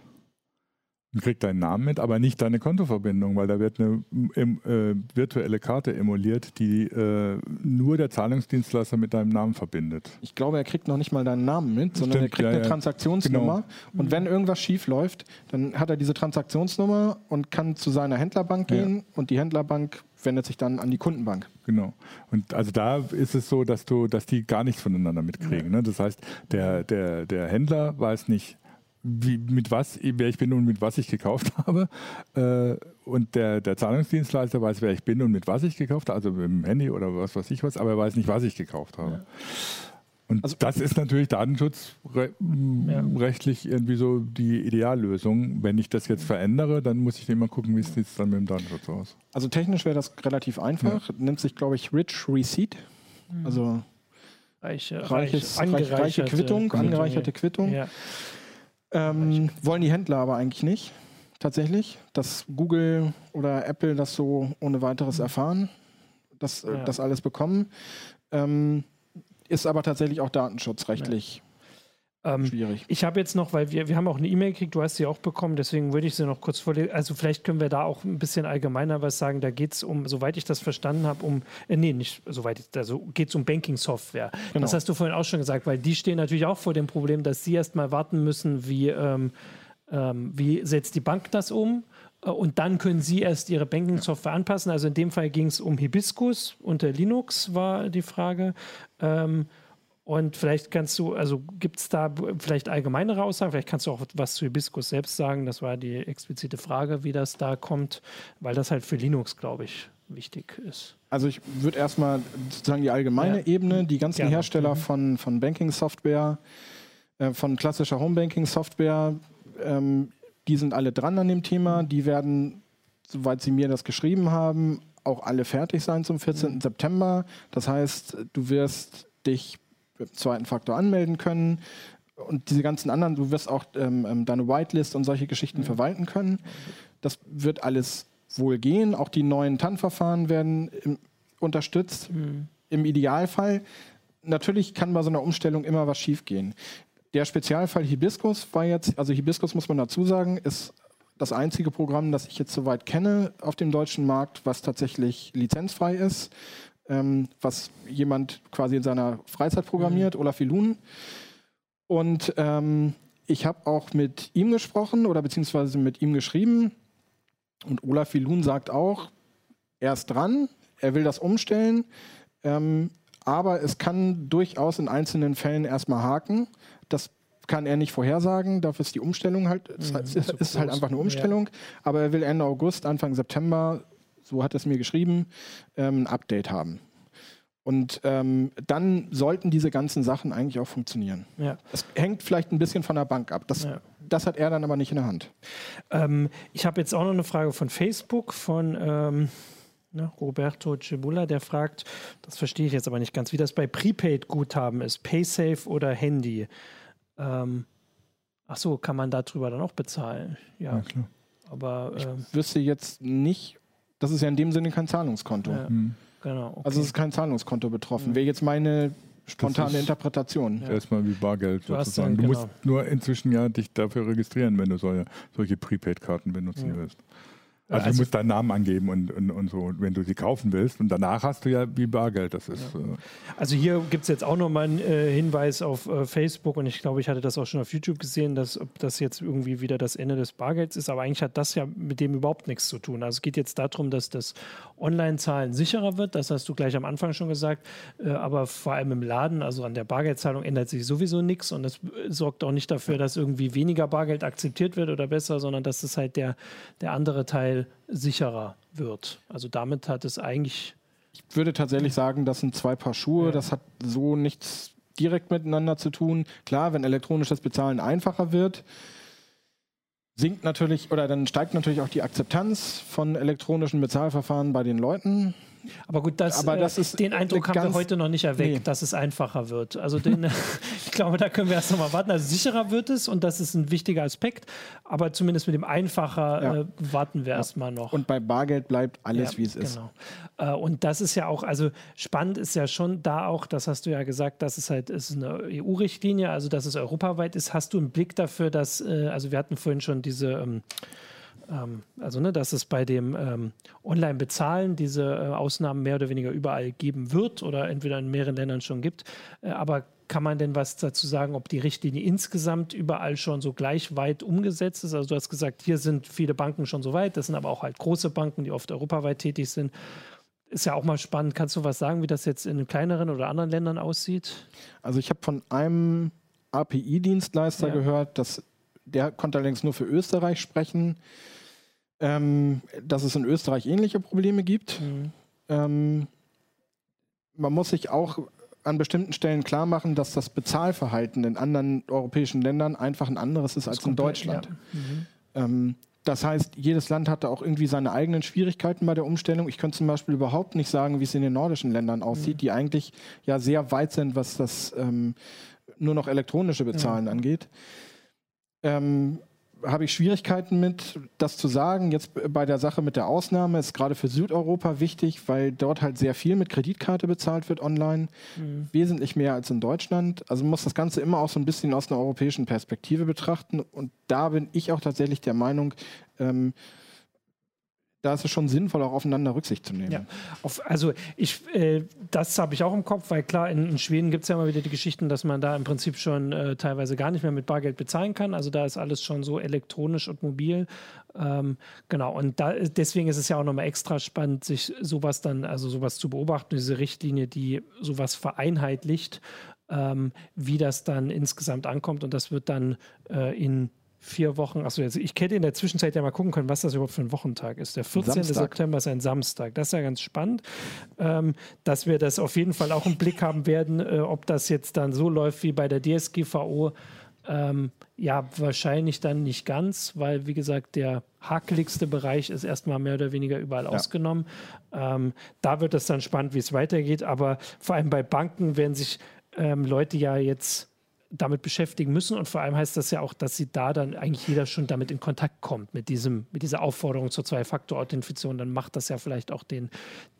und kriegt deinen Namen mit, aber nicht deine Kontoverbindung, weil da wird eine äh, virtuelle Karte emuliert, die äh, nur der Zahlungsdienstleister mit deinem Namen verbindet. Ich glaube, er kriegt noch nicht mal deinen Namen mit, sondern Stimmt, er kriegt ja, eine. Transaktionsnummer. Genau. Und wenn irgendwas schief läuft, dann hat er diese Transaktionsnummer und kann zu seiner Händlerbank gehen ja. und die Händlerbank wendet sich dann an die Kundenbank. Genau. Und also da ist es so, dass du, dass die gar nichts voneinander mitkriegen. Ne? Das heißt, der, der, der Händler weiß nicht, wie, mit was, wer ich bin und mit was ich gekauft habe. Äh, und der, der Zahlungsdienstleister weiß, wer ich bin und mit was ich gekauft habe, also mit dem Handy oder was weiß ich was, aber er weiß nicht, was ich gekauft habe. Ja. Und also, das ist natürlich datenschutzrechtlich ja. irgendwie so die Ideallösung. Wenn ich das jetzt verändere, dann muss ich immer gucken, wie sieht es dann mit dem Datenschutz aus. Also technisch wäre das relativ einfach. Ja. Nimmt sich, glaube ich, Rich Receipt. Mhm. Also reiche, reiches, reiche, reiche Quittung, angereicherte Quittung. Ja. Ähm, wollen die Händler aber eigentlich nicht, tatsächlich, dass Google oder Apple das so ohne weiteres mhm. erfahren, dass äh, ja. das alles bekommen. Ähm, ist aber tatsächlich auch datenschutzrechtlich. Ja. Ähm, Schwierig. Ich habe jetzt noch, weil wir, wir haben auch eine E-Mail gekriegt, du hast sie auch bekommen, deswegen würde ich sie noch kurz vorlesen. Also vielleicht können wir da auch ein bisschen allgemeiner was sagen. Da geht es um, soweit ich das verstanden habe, um, äh, nee, nicht soweit, ich, also geht es um Banking-Software. Genau. Das hast du vorhin auch schon gesagt, weil die stehen natürlich auch vor dem Problem, dass sie erst mal warten müssen, wie, ähm, ähm, wie setzt die Bank das um? Äh, und dann können Sie erst Ihre Banking-Software anpassen. Also in dem Fall ging es um Hibiscus unter Linux, war die Frage. Ähm, und vielleicht kannst du, also gibt es da vielleicht allgemeinere Aussagen, vielleicht kannst du auch was zu Hibiscus selbst sagen. Das war die explizite Frage, wie das da kommt, weil das halt für Linux, glaube ich, wichtig ist. Also ich würde erstmal sozusagen die allgemeine ja. Ebene, die ganzen Gerne. Hersteller mhm. von, von Banking-Software, äh, von klassischer Home-Banking-Software, ähm, die sind alle dran an dem Thema. Die werden, soweit sie mir das geschrieben haben, auch alle fertig sein zum 14. Mhm. September. Das heißt, du wirst dich zweiten Faktor anmelden können. Und diese ganzen anderen, du wirst auch ähm, ähm, deine Whitelist und solche Geschichten mhm. verwalten können. Das wird alles wohl gehen. Auch die neuen TAN-Verfahren werden im, unterstützt. Mhm. Im Idealfall. Natürlich kann bei so einer Umstellung immer was schiefgehen. Der Spezialfall Hibiscus war jetzt, also Hibiscus muss man dazu sagen, ist das einzige Programm, das ich jetzt soweit kenne auf dem deutschen Markt, was tatsächlich lizenzfrei ist ähm, was jemand quasi in seiner Freizeit programmiert, mhm. Olaf Ilun. Und ähm, ich habe auch mit ihm gesprochen oder beziehungsweise mit ihm geschrieben. Und Olaf Ilun sagt auch, er ist dran, er will das umstellen, ähm, aber es kann durchaus in einzelnen Fällen erstmal haken. Das kann er nicht vorhersagen, dafür ist die Umstellung halt, mhm, ist, ist, ist halt einfach eine Umstellung. Ja. Aber er will Ende August, Anfang September so hat er es mir geschrieben, ähm, ein Update haben. Und ähm, dann sollten diese ganzen Sachen eigentlich auch funktionieren. Ja. Das hängt vielleicht ein bisschen von der Bank ab. Das, ja. das hat er dann aber nicht in der Hand. Ähm, ich habe jetzt auch noch eine Frage von Facebook von ähm, ne, Roberto Cebula, der fragt, das verstehe ich jetzt aber nicht ganz, wie das bei Prepaid-Guthaben ist, PaySafe oder Handy. Ähm, ach so, kann man darüber dann auch bezahlen? Ja, ja klar. Aber ich ähm, wüsste jetzt nicht, das ist ja in dem Sinne kein Zahlungskonto. Ja, mhm. genau, okay. Also es ist kein Zahlungskonto betroffen. Mhm. Wer jetzt meine spontane Interpretation. Ja. Erstmal wie Bargeld du sozusagen. du genau. musst nur inzwischen ja dich dafür registrieren, wenn du solche, solche Prepaid-Karten benutzen ja. willst. Also, also, du musst deinen Namen angeben und, und, und so, wenn du sie kaufen willst. Und danach hast du ja wie Bargeld. Das ist, ja. äh also hier gibt es jetzt auch nochmal einen äh, Hinweis auf äh, Facebook und ich glaube, ich hatte das auch schon auf YouTube gesehen, dass ob das jetzt irgendwie wieder das Ende des Bargelds ist. Aber eigentlich hat das ja mit dem überhaupt nichts zu tun. Also es geht jetzt darum, dass das Online-Zahlen sicherer wird. Das hast du gleich am Anfang schon gesagt. Äh, aber vor allem im Laden, also an der Bargeldzahlung, ändert sich sowieso nichts. Und das sorgt auch nicht dafür, dass irgendwie weniger Bargeld akzeptiert wird oder besser, sondern dass es halt der, der andere Teil sicherer wird. Also damit hat es eigentlich. Ich würde tatsächlich sagen, das sind zwei Paar Schuhe. Ja. Das hat so nichts direkt miteinander zu tun. Klar, wenn elektronisches Bezahlen einfacher wird, sinkt natürlich oder dann steigt natürlich auch die Akzeptanz von elektronischen Bezahlverfahren bei den Leuten. Aber gut, das, aber das äh, ist den Eindruck haben wir heute noch nicht erweckt, nee. dass es einfacher wird. Also den, ich glaube, da können wir erst noch mal warten. Also sicherer wird es und das ist ein wichtiger Aspekt, aber zumindest mit dem einfacher ja. äh, warten wir ja. erstmal noch. Und bei Bargeld bleibt alles, ja, wie es ist. Genau. Äh, und das ist ja auch, also spannend ist ja schon da auch, das hast du ja gesagt, dass es halt ist eine EU-Richtlinie, also dass es europaweit ist. Hast du einen Blick dafür, dass, äh, also wir hatten vorhin schon diese ähm, ähm, also ne, dass es bei dem ähm, Online-Bezahlen diese äh, Ausnahmen mehr oder weniger überall geben wird oder entweder in mehreren Ländern schon gibt. Äh, aber kann man denn was dazu sagen, ob die Richtlinie insgesamt überall schon so gleich weit umgesetzt ist? Also du hast gesagt, hier sind viele Banken schon so weit, das sind aber auch halt große Banken, die oft europaweit tätig sind. Ist ja auch mal spannend. Kannst du was sagen, wie das jetzt in kleineren oder anderen Ländern aussieht? Also ich habe von einem API-Dienstleister ja. gehört, dass der konnte allerdings nur für Österreich sprechen ähm, dass es in Österreich ähnliche Probleme gibt. Mhm. Ähm, man muss sich auch an bestimmten Stellen klar machen, dass das Bezahlverhalten in anderen europäischen Ländern einfach ein anderes ist als in komplett, Deutschland. Ja. Mhm. Ähm, das heißt, jedes Land hatte auch irgendwie seine eigenen Schwierigkeiten bei der Umstellung. Ich könnte zum Beispiel überhaupt nicht sagen, wie es in den nordischen Ländern aussieht, mhm. die eigentlich ja sehr weit sind, was das ähm, nur noch elektronische Bezahlen ja. angeht. Ähm, habe ich Schwierigkeiten mit, das zu sagen. Jetzt bei der Sache mit der Ausnahme ist gerade für Südeuropa wichtig, weil dort halt sehr viel mit Kreditkarte bezahlt wird online. Mhm. Wesentlich mehr als in Deutschland. Also man muss das Ganze immer auch so ein bisschen aus einer europäischen Perspektive betrachten. Und da bin ich auch tatsächlich der Meinung, ähm, da ist es schon sinnvoll, auch aufeinander Rücksicht zu nehmen. Ja, auf, also ich, äh, das habe ich auch im Kopf, weil klar, in, in Schweden gibt es ja immer wieder die Geschichten, dass man da im Prinzip schon äh, teilweise gar nicht mehr mit Bargeld bezahlen kann. Also da ist alles schon so elektronisch und mobil. Ähm, genau, und da, deswegen ist es ja auch nochmal extra spannend, sich sowas dann, also sowas zu beobachten, diese Richtlinie, die sowas vereinheitlicht, ähm, wie das dann insgesamt ankommt. Und das wird dann äh, in vier Wochen. Achso, jetzt, ich hätte in der Zwischenzeit ja mal gucken können, was das überhaupt für ein Wochentag ist. Der 14. Samstag. September ist ein Samstag. Das ist ja ganz spannend, ähm, dass wir das auf jeden Fall auch im Blick haben werden, äh, ob das jetzt dann so läuft wie bei der DSGVO. Ähm, ja, wahrscheinlich dann nicht ganz, weil, wie gesagt, der hakeligste Bereich ist erstmal mehr oder weniger überall ja. ausgenommen. Ähm, da wird es dann spannend, wie es weitergeht. Aber vor allem bei Banken werden sich ähm, Leute ja jetzt damit beschäftigen müssen. Und vor allem heißt das ja auch, dass sie da dann eigentlich jeder schon damit in Kontakt kommt, mit, diesem, mit dieser Aufforderung zur Zwei-Faktor-Authentifizierung. Dann macht das ja vielleicht auch den,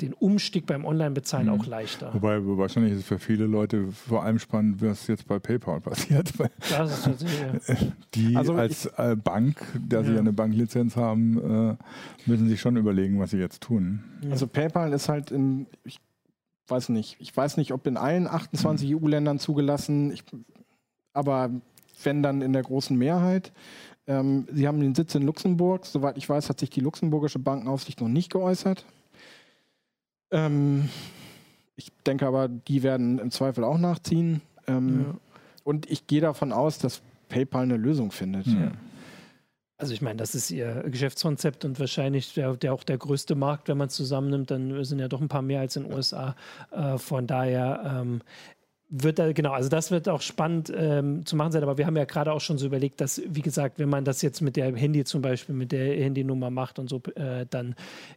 den Umstieg beim Online-Bezahlen mhm. auch leichter. Wobei wahrscheinlich ist es für viele Leute vor allem spannend, was jetzt bei PayPal passiert. Das ist ja. Die also als äh, Bank, da ja. sie eine Banklizenz haben, äh, müssen sich schon überlegen, was sie jetzt tun. Also PayPal ist halt in, ich weiß nicht, ich weiß nicht, ob in allen 28 mhm. EU-Ländern zugelassen. Ich aber wenn dann in der großen Mehrheit. Ähm, sie haben den Sitz in Luxemburg. Soweit ich weiß, hat sich die luxemburgische Bankenaufsicht noch nicht geäußert. Ähm, ich denke aber, die werden im Zweifel auch nachziehen. Ähm, ja. Und ich gehe davon aus, dass PayPal eine Lösung findet. Ja. Also ich meine, das ist ihr Geschäftskonzept und wahrscheinlich der, der auch der größte Markt, wenn man es zusammennimmt, dann sind ja doch ein paar mehr als in den USA. Äh, von daher ähm, wird da, genau, also das wird auch spannend ähm, zu machen sein, aber wir haben ja gerade auch schon so überlegt, dass, wie gesagt, wenn man das jetzt mit der Handy zum Beispiel, mit der Handynummer macht und so, äh, dann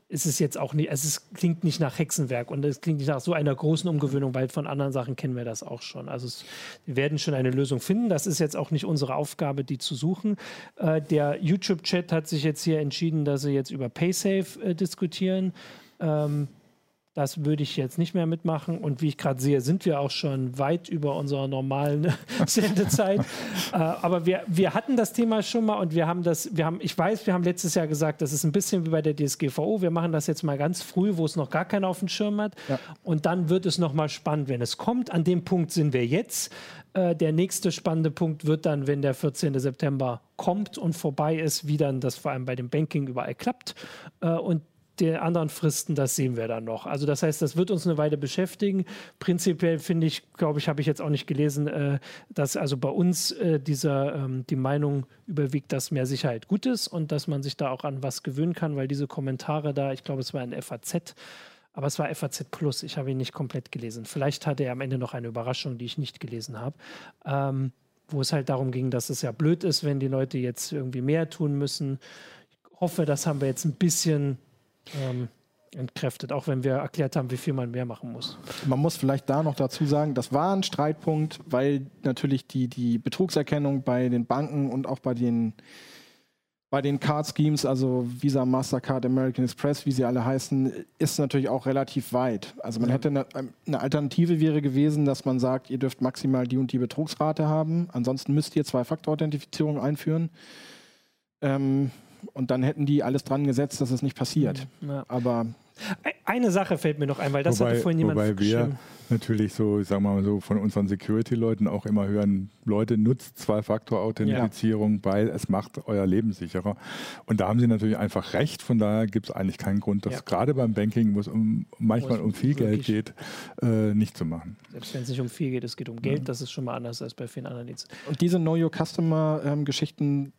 ist es jetzt auch nicht, also es klingt nicht nach Hexenwerk und es klingt nicht nach so einer großen Umgewöhnung, weil von anderen Sachen kennen wir das auch schon. Also es, wir werden schon eine Lösung finden. Das ist jetzt auch nicht unsere Aufgabe, die zu suchen. Äh, der YouTube-Chat hat sich jetzt hier entschieden, dass sie jetzt über PaySafe äh, diskutieren. Ähm, Das würde ich jetzt nicht mehr mitmachen. Und wie ich gerade sehe, sind wir auch schon weit über unserer normalen Sendezeit. äh, aber wir, wir hatten das Thema schon mal und wir haben das, wir haben, ich weiß, wir haben letztes Jahr gesagt, das ist ein bisschen wie bei der DSGVO. Wir machen das jetzt mal ganz früh, wo es noch gar keiner auf dem Schirm hat. Ja. Und dann wird es nochmal spannend, wenn es kommt. An dem Punkt sind wir jetzt. Äh, der nächste spannende Punkt wird dann, wenn der 14. September kommt und vorbei ist, wie dann das vor allem bei dem Banking überall klappt. Äh, und die anderen Fristen, das sehen wir dann noch. Also das heißt, das wird uns eine Weile beschäftigen. Prinzipiell finde ich, glaube ich, habe ich jetzt auch nicht gelesen, äh, dass also bei uns äh, dieser, ähm, die Meinung überwiegt, dass mehr Sicherheit gut ist und dass man sich da auch an was gewöhnen kann, weil diese Kommentare da, ich glaube, es war ein FAZ, aber es war FAZ Plus, ich habe ihn nicht komplett gelesen. Vielleicht hatte er am Ende noch eine Überraschung, die ich nicht gelesen habe. Ähm, wo es halt darum ging, dass es ja blöd ist, wenn die Leute jetzt irgendwie mehr tun müssen. Ich hoffe, das haben wir jetzt ein bisschen ähm, entkräftet, auch wenn wir erklärt haben, wie viel man mehr machen muss. Man muss vielleicht da noch dazu sagen, das war ein Streitpunkt, weil natürlich die, die Betrugserkennung bei den Banken und auch bei den, bei den Card Schemes, also Visa, Mastercard, American Express, wie sie alle heißen, ist natürlich auch relativ weit. Also man hätte eine, eine, Alternative wäre gewesen, dass man sagt, ihr dürft maximal die und die Betrugsrate haben, ansonsten müsst ihr Zwei-Faktor-Authentifizierung einführen. Ähm, und dann hätten die alles dran gesetzt, dass es nicht passiert. Mhm, ja. Aber eine Sache fällt mir noch ein, weil das wobei, hatte vorhin jemand Wobei wir natürlich so, sagen wir mal so, von unseren Security-Leuten auch immer hören, Leute, nutzt Zwei-Faktor-Authentifizierung, ja. weil es macht euer Leben sicherer. Und da haben sie natürlich einfach recht, von daher gibt es eigentlich keinen Grund, das ja. gerade beim Banking, wo es um, manchmal um viel Geld geht, äh, nicht zu machen. Selbst wenn es nicht um viel geht, es geht um Geld, ja. das ist schon mal anders als bei vielen anderen Diensten. Und diese Know Your Customer-Geschichten, ähm,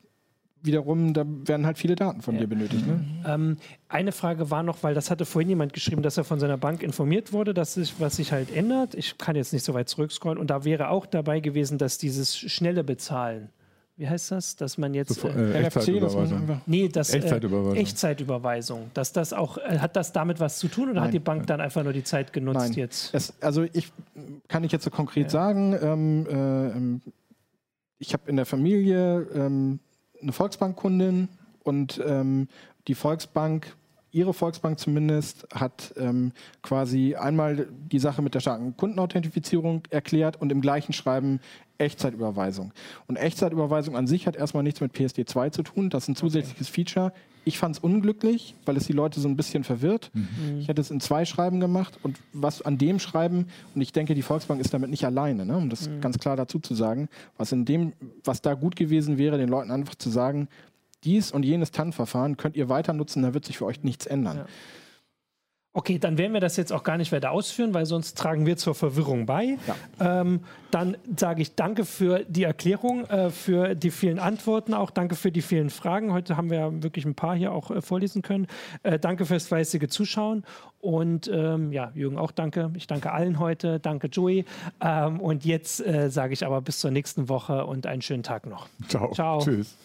wiederum, da werden halt viele Daten von ja. dir benötigt. Ne? Ähm, eine Frage war noch, weil das hatte vorhin jemand geschrieben, dass er von seiner Bank informiert wurde, dass sich, was sich halt ändert. Ich kann jetzt nicht so weit zurückscrollen. Und da wäre auch dabei gewesen, dass dieses schnelle Bezahlen, wie heißt das, dass man jetzt so, äh, Echtzeitüberweisung. nee, das Echtzeitüberweisung. Äh, Echtzeitüberweisung. Dass das auch äh, hat das damit was zu tun oder Nein. hat die Bank dann einfach nur die Zeit genutzt Nein. jetzt? Es, also ich kann ich jetzt so konkret ja. sagen. Ähm, äh, ähm, ich habe in der Familie ähm, eine Volksbank-Kundin und ähm, die Volksbank, ihre Volksbank zumindest, hat ähm, quasi einmal die Sache mit der starken Kundenauthentifizierung erklärt und im gleichen Schreiben Echtzeitüberweisung. Und Echtzeitüberweisung an sich hat erstmal nichts mit PSD2 zu tun. Das ist ein zusätzliches. Feature. Ich fand es unglücklich, weil es die Leute so ein bisschen verwirrt. Mhm. Ich hätte es in zwei Schreiben gemacht und was an dem Schreiben, und ich denke, die Volksbank ist damit nicht alleine, ne, um das mhm. ganz klar dazu zu sagen, was in dem, was da gut gewesen wäre, den Leuten einfach zu sagen, dies und jenes TAN-Verfahren könnt ihr weiter nutzen, da wird sich für euch nichts ändern. Ja. Okay, dann werden wir das jetzt auch gar nicht weiter ausführen, weil sonst tragen wir zur Verwirrung bei. Ja. Ähm, dann sage ich danke für die Erklärung, äh, für die vielen Antworten, auch danke für die vielen Fragen. Heute haben wir wirklich ein paar hier auch äh, vorlesen können. Äh, danke fürs fleißige Zuschauen und ähm, ja, Jürgen auch danke. Ich danke allen heute. Danke, Joey. Ähm, und jetzt äh, sage ich aber bis zur nächsten Woche und einen schönen Tag noch. Ciao. Ciao. Tschüss.